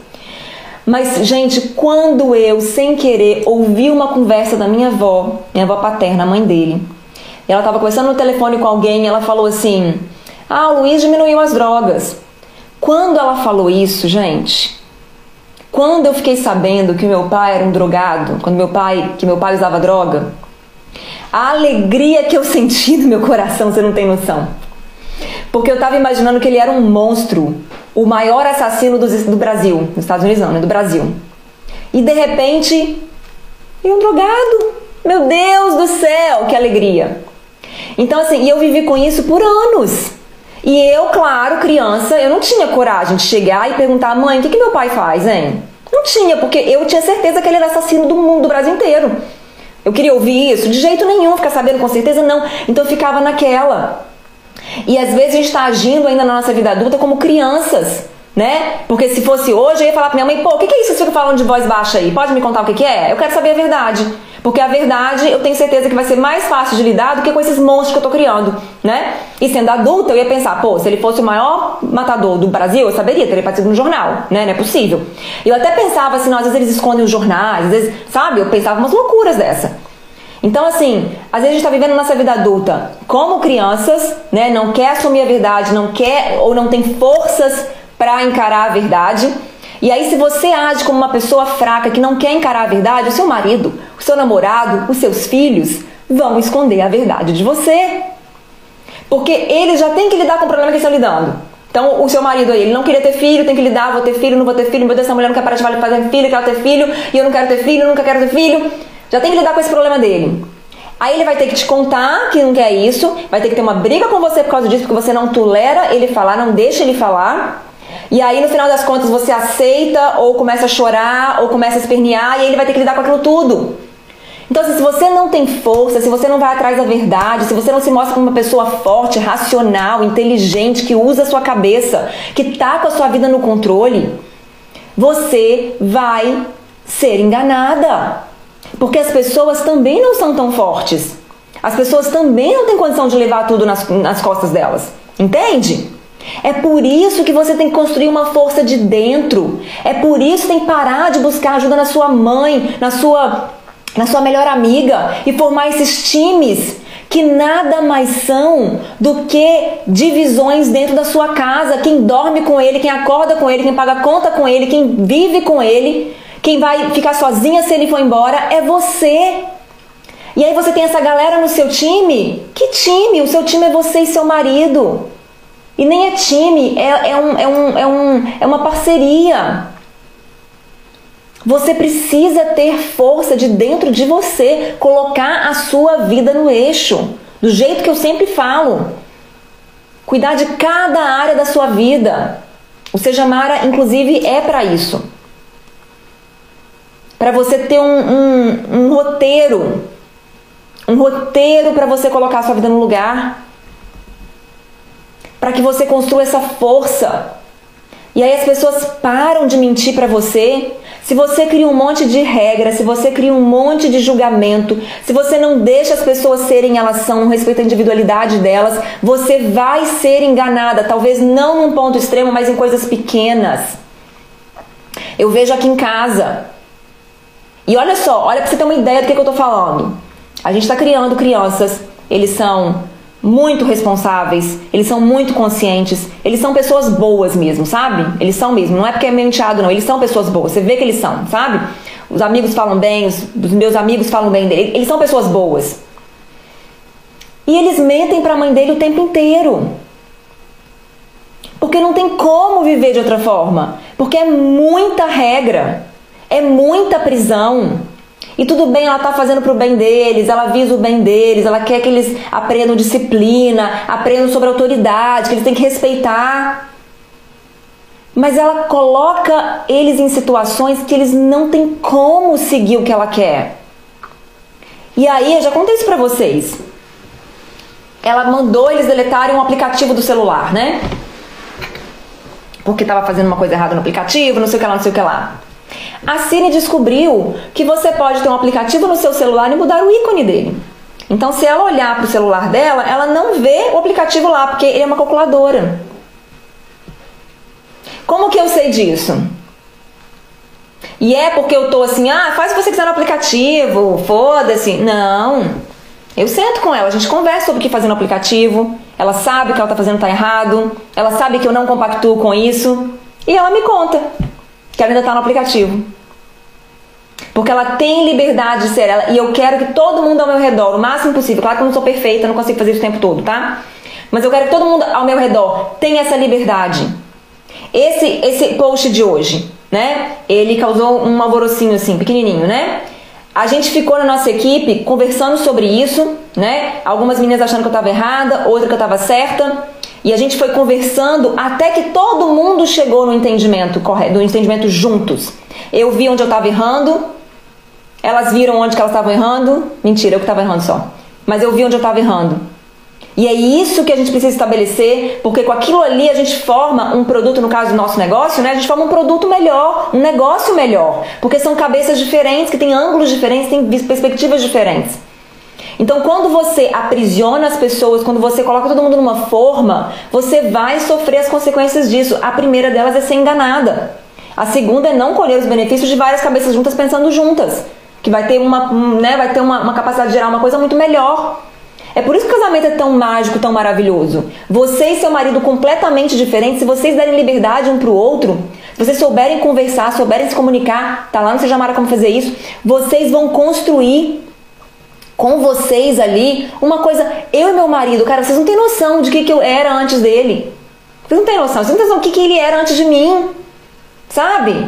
S1: Mas, gente, quando eu, sem querer, ouvi uma conversa da minha avó, minha avó paterna, a mãe dele, e ela estava conversando no telefone com alguém e ela falou assim: Ah, o Luiz diminuiu as drogas. Quando ela falou isso, gente, quando eu fiquei sabendo que meu pai era um drogado, quando meu pai, que meu pai usava droga, a alegria que eu senti no meu coração, você não tem noção. Porque eu estava imaginando que ele era um monstro, o maior assassino do, do Brasil, dos Estados Unidos não, né, do Brasil. E de repente, ele é um drogado. Meu Deus do céu, que alegria. Então assim, e eu vivi com isso por anos. E eu, claro, criança, eu não tinha coragem de chegar e perguntar, mãe, o que, que meu pai faz, hein? Não tinha, porque eu tinha certeza que ele era assassino do mundo, do Brasil inteiro. Eu queria ouvir isso? De jeito nenhum, ficar sabendo com certeza não. Então eu ficava naquela. E às vezes a gente está agindo ainda na nossa vida adulta como crianças, né? Porque se fosse hoje, eu ia falar pra minha mãe, pô, o que, que é isso que você fica falando de voz baixa aí? Pode me contar o que, que é? Eu quero saber a verdade. Porque a verdade eu tenho certeza que vai ser mais fácil de lidar do que com esses monstros que eu tô criando, né? E sendo adulta, eu ia pensar, pô, se ele fosse o maior matador do Brasil, eu saberia, teria aparecido no jornal, né? Não é possível. Eu até pensava assim, não, às vezes eles escondem os jornais, às vezes, sabe? Eu pensava umas loucuras dessa. Então, assim, às vezes a gente está vivendo nossa vida adulta como crianças, né? Não quer assumir a verdade, não quer ou não tem forças para encarar a verdade. E aí, se você age como uma pessoa fraca que não quer encarar a verdade, o seu marido, o seu namorado, os seus filhos vão esconder a verdade de você. Porque eles já têm que lidar com o problema que estão lidando. Então, o seu marido aí, ele não queria ter filho, tem que lidar, vou ter filho, não vou ter filho, meu Deus, essa mulher não quer parar de fazer filho, quer ter filho, e eu não quero ter filho, nunca quero ter filho. Já tem que lidar com esse problema dele. Aí ele vai ter que te contar que não quer isso, vai ter que ter uma briga com você por causa disso, porque você não tolera ele falar, não deixa ele falar. E aí, no final das contas, você aceita, ou começa a chorar, ou começa a espernear, e aí ele vai ter que lidar com aquilo tudo. Então, assim, se você não tem força, se você não vai atrás da verdade, se você não se mostra como uma pessoa forte, racional, inteligente, que usa a sua cabeça, que tá com a sua vida no controle, você vai ser enganada. Porque as pessoas também não são tão fortes. As pessoas também não têm condição de levar tudo nas, nas costas delas. Entende? É por isso que você tem que construir uma força de dentro. É por isso que tem que parar de buscar ajuda na sua mãe, na sua, na sua melhor amiga e formar esses times que nada mais são do que divisões dentro da sua casa. Quem dorme com ele, quem acorda com ele, quem paga conta com ele, quem vive com ele, quem vai ficar sozinha se ele for embora é você. E aí você tem essa galera no seu time? Que time? O seu time é você e seu marido. E nem é time, é, é, um, é, um, é, um, é uma parceria. Você precisa ter força de dentro de você, colocar a sua vida no eixo, do jeito que eu sempre falo. Cuidar de cada área da sua vida. O Seja Mara, inclusive, é para isso. Para você ter um, um, um roteiro. Um roteiro para você colocar a sua vida no lugar para que você construa essa força. E aí as pessoas param de mentir para você. Se você cria um monte de regras, se você cria um monte de julgamento, se você não deixa as pessoas serem elas são, respeito à individualidade delas, você vai ser enganada, talvez não num ponto extremo, mas em coisas pequenas. Eu vejo aqui em casa. E olha só, olha para você ter uma ideia do que, que eu tô falando. A gente está criando crianças, eles são muito responsáveis, eles são muito conscientes, eles são pessoas boas mesmo, sabe? Eles são mesmo, não é porque é menteado não, eles são pessoas boas, você vê que eles são, sabe? Os amigos falam bem, os, os meus amigos falam bem dele, eles são pessoas boas. E eles mentem para a mãe dele o tempo inteiro. Porque não tem como viver de outra forma, porque é muita regra, é muita prisão. E tudo bem, ela está fazendo para o bem deles, ela visa o bem deles, ela quer que eles aprendam disciplina, aprendam sobre autoridade, que eles têm que respeitar. Mas ela coloca eles em situações que eles não têm como seguir o que ela quer. E aí, eu já contei isso para vocês. Ela mandou eles deletarem um aplicativo do celular, né? Porque estava fazendo uma coisa errada no aplicativo, não sei o que lá, não sei o que lá. A Siri descobriu que você pode ter um aplicativo no seu celular e mudar o ícone dele. Então, se ela olhar para o celular dela, ela não vê o aplicativo lá, porque ele é uma calculadora. Como que eu sei disso? E é porque eu tô assim, ah, faz o que você quiser no aplicativo, foda-se. Não. Eu sento com ela, a gente conversa sobre o que fazer no aplicativo. Ela sabe que ela tá fazendo tá errado. Ela sabe que eu não compactuo com isso. E ela me conta que ainda está no aplicativo. Porque ela tem liberdade de ser ela. E eu quero que todo mundo ao meu redor, o máximo possível. Claro que eu não sou perfeita, não consigo fazer isso o tempo todo, tá? Mas eu quero que todo mundo ao meu redor tenha essa liberdade. Esse, esse post de hoje, né? Ele causou um alvorocinho assim, pequenininho, né? A gente ficou na nossa equipe conversando sobre isso, né? Algumas meninas achando que eu estava errada, outra que eu estava certa. E a gente foi conversando até que todo mundo chegou no entendimento correto, no entendimento juntos. Eu vi onde eu estava errando, elas viram onde elas estavam errando. Mentira, eu que estava errando só. Mas eu vi onde eu estava errando. E é isso que a gente precisa estabelecer, porque com aquilo ali a gente forma um produto, no caso do nosso negócio, né? A gente forma um produto melhor, um negócio melhor. Porque são cabeças diferentes, que têm ângulos diferentes, têm perspectivas diferentes. Então, quando você aprisiona as pessoas, quando você coloca todo mundo numa forma, você vai sofrer as consequências disso. A primeira delas é ser enganada. A segunda é não colher os benefícios de várias cabeças juntas pensando juntas. Que vai ter uma, né, vai ter uma, uma capacidade de gerar uma coisa muito melhor. É por isso que o casamento é tão mágico, tão maravilhoso. Você e seu marido completamente diferentes, se vocês derem liberdade um pro outro, se vocês souberem conversar, souberem se comunicar, tá lá no Seja Mara como fazer isso, vocês vão construir com vocês ali uma coisa. Eu e meu marido, cara, vocês não têm noção de que, que eu era antes dele. Vocês não têm noção, vocês não têm noção do que, que ele era antes de mim. Sabe?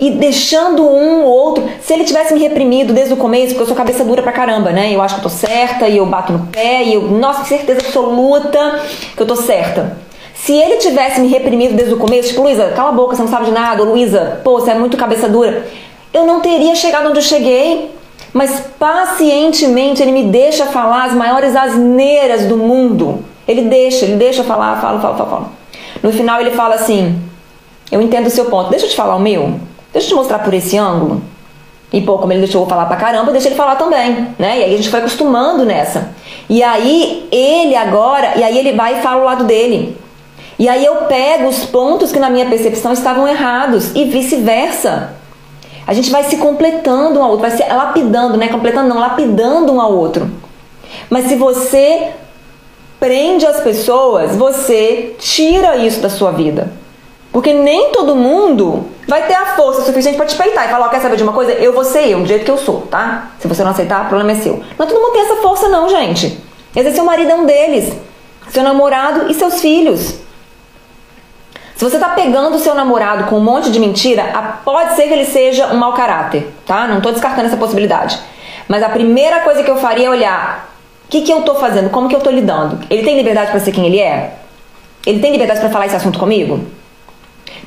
S1: E deixando um ou outro. Se ele tivesse me reprimido desde o começo, porque eu sou cabeça dura pra caramba, né? Eu acho que eu tô certa e eu bato no pé e eu, nossa, certeza absoluta que eu tô certa. Se ele tivesse me reprimido desde o começo, tipo, Luísa, cala a boca, você não sabe de nada, Luísa, pô, você é muito cabeça dura, eu não teria chegado onde eu cheguei mas pacientemente ele me deixa falar as maiores asneiras do mundo. Ele deixa, ele deixa falar, fala, fala, fala, fala. No final ele fala assim: Eu entendo o seu ponto, deixa eu te falar o meu, deixa eu te mostrar por esse ângulo. E pô, como ele deixou eu falar pra caramba, deixa ele falar também, né? E aí a gente foi acostumando nessa. E aí ele agora, e aí ele vai e fala o lado dele. E aí eu pego os pontos que na minha percepção estavam errados e vice-versa. A gente vai se completando um ao outro, vai se lapidando, né? Completando não, lapidando um ao outro. Mas se você prende as pessoas, você tira isso da sua vida. Porque nem todo mundo vai ter a força suficiente para te peitar e falar, oh, quer saber de uma coisa? Eu vou ser eu, do jeito que eu sou, tá? Se você não aceitar, o problema é seu. Não todo mundo tem essa força não, gente. Às vezes seu marido é um deles, seu namorado e seus filhos. Se você tá pegando o seu namorado com um monte de mentira, pode ser que ele seja um mau caráter, tá? Não tô descartando essa possibilidade. Mas a primeira coisa que eu faria é olhar o que, que eu tô fazendo, como que eu tô lidando. Ele tem liberdade para ser quem ele é? Ele tem liberdade para falar esse assunto comigo?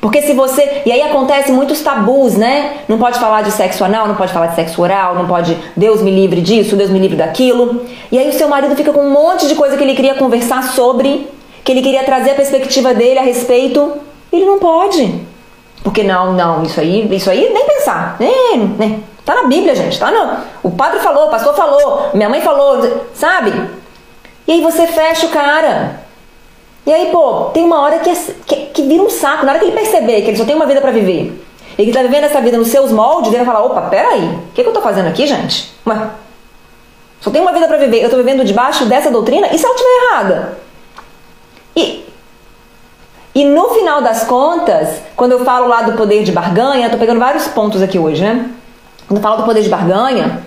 S1: Porque se você. E aí acontece muitos tabus, né? Não pode falar de sexo anal, não pode falar de sexo oral, não pode. Deus me livre disso, Deus me livre daquilo. E aí o seu marido fica com um monte de coisa que ele queria conversar sobre, que ele queria trazer a perspectiva dele a respeito. Ele não pode. Porque não, não, isso aí, isso aí nem pensar. Nem, nem. Tá na Bíblia, gente. Tá no, o padre falou, o pastor falou, minha mãe falou, sabe? E aí você fecha o cara. E aí, pô, tem uma hora que, é, que, que vira um saco. Na hora que ele perceber que ele só tem uma vida para viver e que tá vivendo essa vida nos seus moldes, ele vai falar: opa, peraí, o que, que eu tô fazendo aqui, gente? Ué, só tem uma vida para viver, eu tô vivendo debaixo dessa doutrina? E se ela estiver errada? E, e no final das contas, quando eu falo lá do poder de barganha, tô pegando vários pontos aqui hoje, né? Quando eu falo do poder de barganha,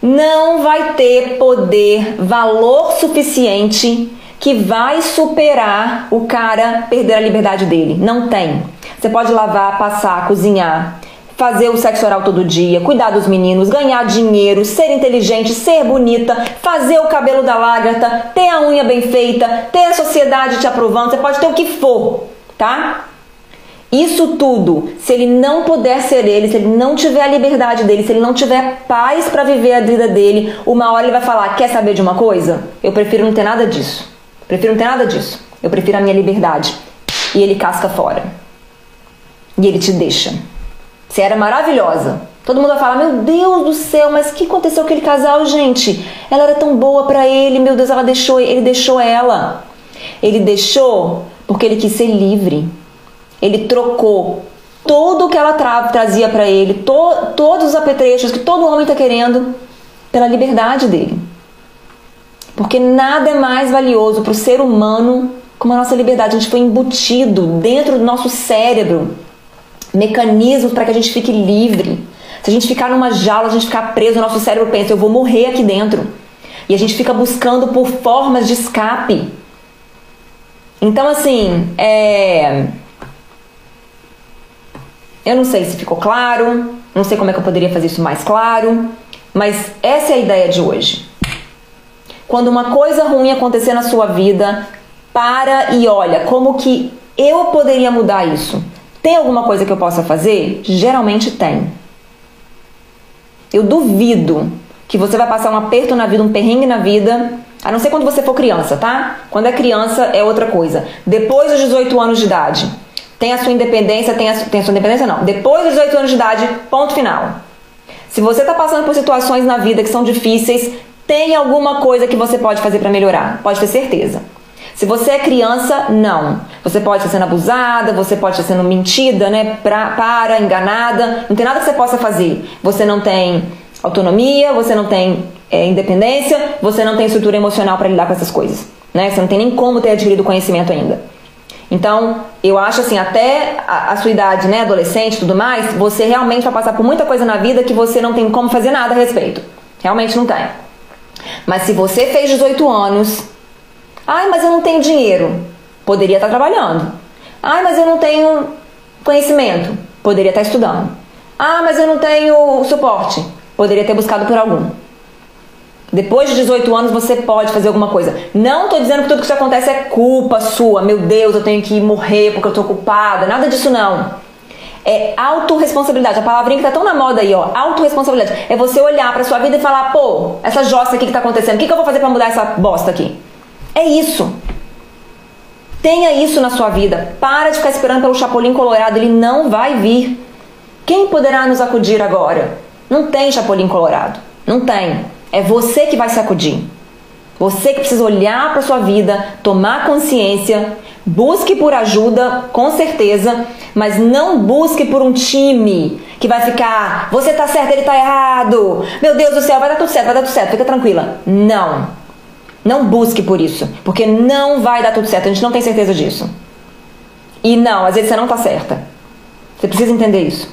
S1: não vai ter poder, valor suficiente que vai superar o cara perder a liberdade dele. Não tem. Você pode lavar, passar, cozinhar, fazer o sexo oral todo dia, cuidar dos meninos, ganhar dinheiro, ser inteligente, ser bonita, fazer o cabelo da lagarta, ter a unha bem feita, ter a sociedade te aprovando, você pode ter o que for, tá? Isso tudo, se ele não puder ser ele, se ele não tiver a liberdade dele, se ele não tiver paz para viver a vida dele, uma hora ele vai falar: Quer saber de uma coisa? Eu prefiro não ter nada disso. Prefiro não ter nada disso. Eu prefiro a minha liberdade. E ele casca fora. E ele te deixa. Você era maravilhosa. Todo mundo vai falar: Meu Deus do céu, mas o que aconteceu com aquele casal, gente? Ela era tão boa para ele, meu Deus, ela deixou, ele deixou ela. Ele deixou porque ele quis ser livre. Ele trocou tudo o que ela tra trazia para ele, to todos os apetrechos que todo homem está querendo, pela liberdade dele. Porque nada é mais valioso para o ser humano como a nossa liberdade. A gente foi embutido dentro do nosso cérebro mecanismos para que a gente fique livre. Se a gente ficar numa jaula, a gente ficar preso, o nosso cérebro pensa, eu vou morrer aqui dentro. E a gente fica buscando por formas de escape. Então, assim, é... eu não sei se ficou claro, não sei como é que eu poderia fazer isso mais claro, mas essa é a ideia de hoje. Quando uma coisa ruim acontecer na sua vida, para e olha como que eu poderia mudar isso. Tem alguma coisa que eu possa fazer? Geralmente tem. Eu duvido que você vai passar um aperto na vida, um perrengue na vida, a não ser quando você for criança, tá? Quando é criança é outra coisa. Depois dos 18 anos de idade, tem a sua independência, tem a, tem a sua independência não. Depois dos 18 anos de idade, ponto final. Se você está passando por situações na vida que são difíceis, tem alguma coisa que você pode fazer para melhorar? Pode ter certeza. Se você é criança, não. Você pode estar sendo abusada, você pode estar sendo mentida, né? Pra, para, enganada. Não tem nada que você possa fazer. Você não tem autonomia, você não tem é, independência, você não tem estrutura emocional para lidar com essas coisas. Né? Você não tem nem como ter adquirido conhecimento ainda. Então, eu acho assim, até a, a sua idade, né, adolescente tudo mais, você realmente vai passar por muita coisa na vida que você não tem como fazer nada a respeito. Realmente não tem. Mas se você fez 18 anos, ai, mas eu não tenho dinheiro, poderia estar trabalhando. Ai, mas eu não tenho conhecimento, poderia estar estudando. Ah, mas eu não tenho suporte, poderia ter buscado por algum. Depois de 18 anos você pode fazer alguma coisa. Não estou dizendo que tudo que isso acontece é culpa sua. Meu Deus, eu tenho que morrer porque eu estou culpada. Nada disso não é autorresponsabilidade. A palavrinha que tá tão na moda aí, ó, autorresponsabilidade. É você olhar pra sua vida e falar, pô, essa jossa aqui que tá acontecendo, o que, que eu vou fazer para mudar essa bosta aqui? É isso. Tenha isso na sua vida. Para de ficar esperando pelo Chapolin Colorado, ele não vai vir. Quem poderá nos acudir agora? Não tem Chapolin Colorado. Não tem. É você que vai se acudir. Você que precisa olhar para sua vida, tomar consciência, busque por ajuda, com certeza, mas não busque por um time que vai ficar, você tá certo, ele tá errado. Meu Deus do céu, vai dar tudo certo, vai dar tudo certo, fica tranquila. Não. Não busque por isso, porque não vai dar tudo certo, a gente não tem certeza disso. E não, às vezes você não tá certa. Você precisa entender isso.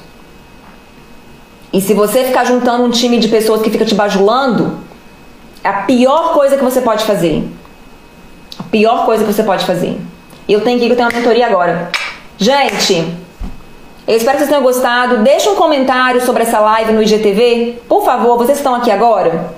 S1: E se você ficar juntando um time de pessoas que fica te bajulando, é a pior coisa que você pode fazer. A pior coisa que você pode fazer. Eu tenho que ir, eu tenho uma mentoria agora. Gente, eu espero que vocês tenham gostado. Deixa um comentário sobre essa live no IGTV. Por favor, vocês estão aqui agora?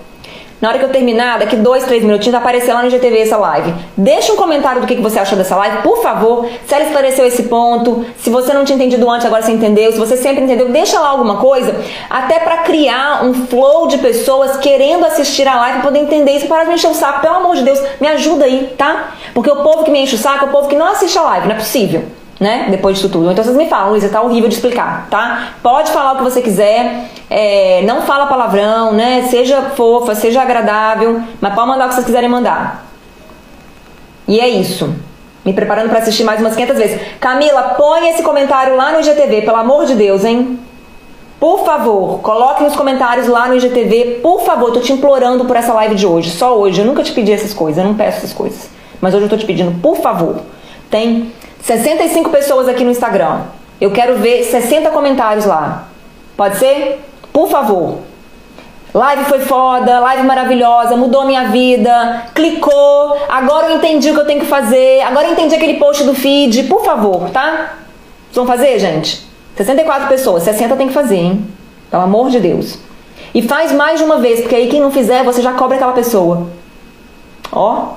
S1: Na hora que eu terminar, daqui dois, três minutinhos, aparecer lá no IGTV essa live. Deixa um comentário do que você achou dessa live, por favor. Se ela esclareceu esse ponto, se você não tinha entendido antes, agora você entendeu. Se você sempre entendeu, deixa lá alguma coisa, até para criar um flow de pessoas querendo assistir a live poder entender isso. Para de me encher o saco, pelo amor de Deus, me ajuda aí, tá? Porque o povo que me enche o saco é o povo que não assiste a live, não é possível né? Depois disso tudo. Então vocês me falam, Luísa, tá horrível de explicar, tá? Pode falar o que você quiser, é, não fala palavrão, né? Seja fofa, seja agradável, mas pode mandar o que vocês quiserem mandar. E é isso. Me preparando para assistir mais umas 500 vezes. Camila, põe esse comentário lá no IGTV, pelo amor de Deus, hein? Por favor, coloque nos comentários lá no IGTV, por favor, tô te implorando por essa live de hoje, só hoje. Eu nunca te pedi essas coisas, eu não peço essas coisas. Mas hoje eu tô te pedindo, por favor. Tem 65 pessoas aqui no Instagram. Eu quero ver 60 comentários lá. Pode ser? Por favor. Live foi foda, live maravilhosa, mudou minha vida, clicou, agora eu entendi o que eu tenho que fazer, agora eu entendi aquele post do feed, por favor, tá? Vocês vão fazer, gente? 64 pessoas, 60 tem que fazer, hein? Pelo amor de Deus. E faz mais de uma vez, porque aí quem não fizer, você já cobra aquela pessoa. Ó.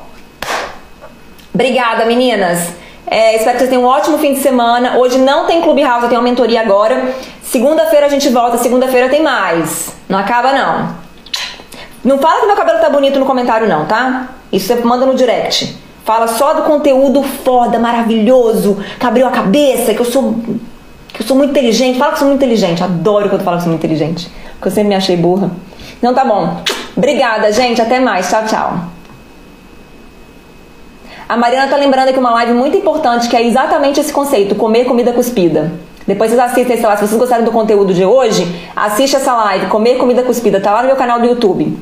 S1: Obrigada, meninas. É, espero que vocês tenham um ótimo fim de semana. Hoje não tem Clube House, eu tenho uma mentoria agora. Segunda-feira a gente volta, segunda-feira tem mais. Não acaba não. Não fala que meu cabelo tá bonito no comentário não, tá? Isso você manda no direct. Fala só do conteúdo foda, maravilhoso, que abriu a cabeça, que eu sou que eu sou muito inteligente. Fala que eu sou muito inteligente. Adoro quando fala que eu sou muito inteligente. Porque eu sempre me achei burra. Não tá bom. Obrigada, gente. Até mais. Tchau, tchau. A Mariana tá lembrando aqui uma live muito importante que é exatamente esse conceito, comer comida cuspida. Depois vocês assistem essa live. Se vocês gostaram do conteúdo de hoje, assiste essa live, comer comida cuspida. Tá lá no meu canal do YouTube.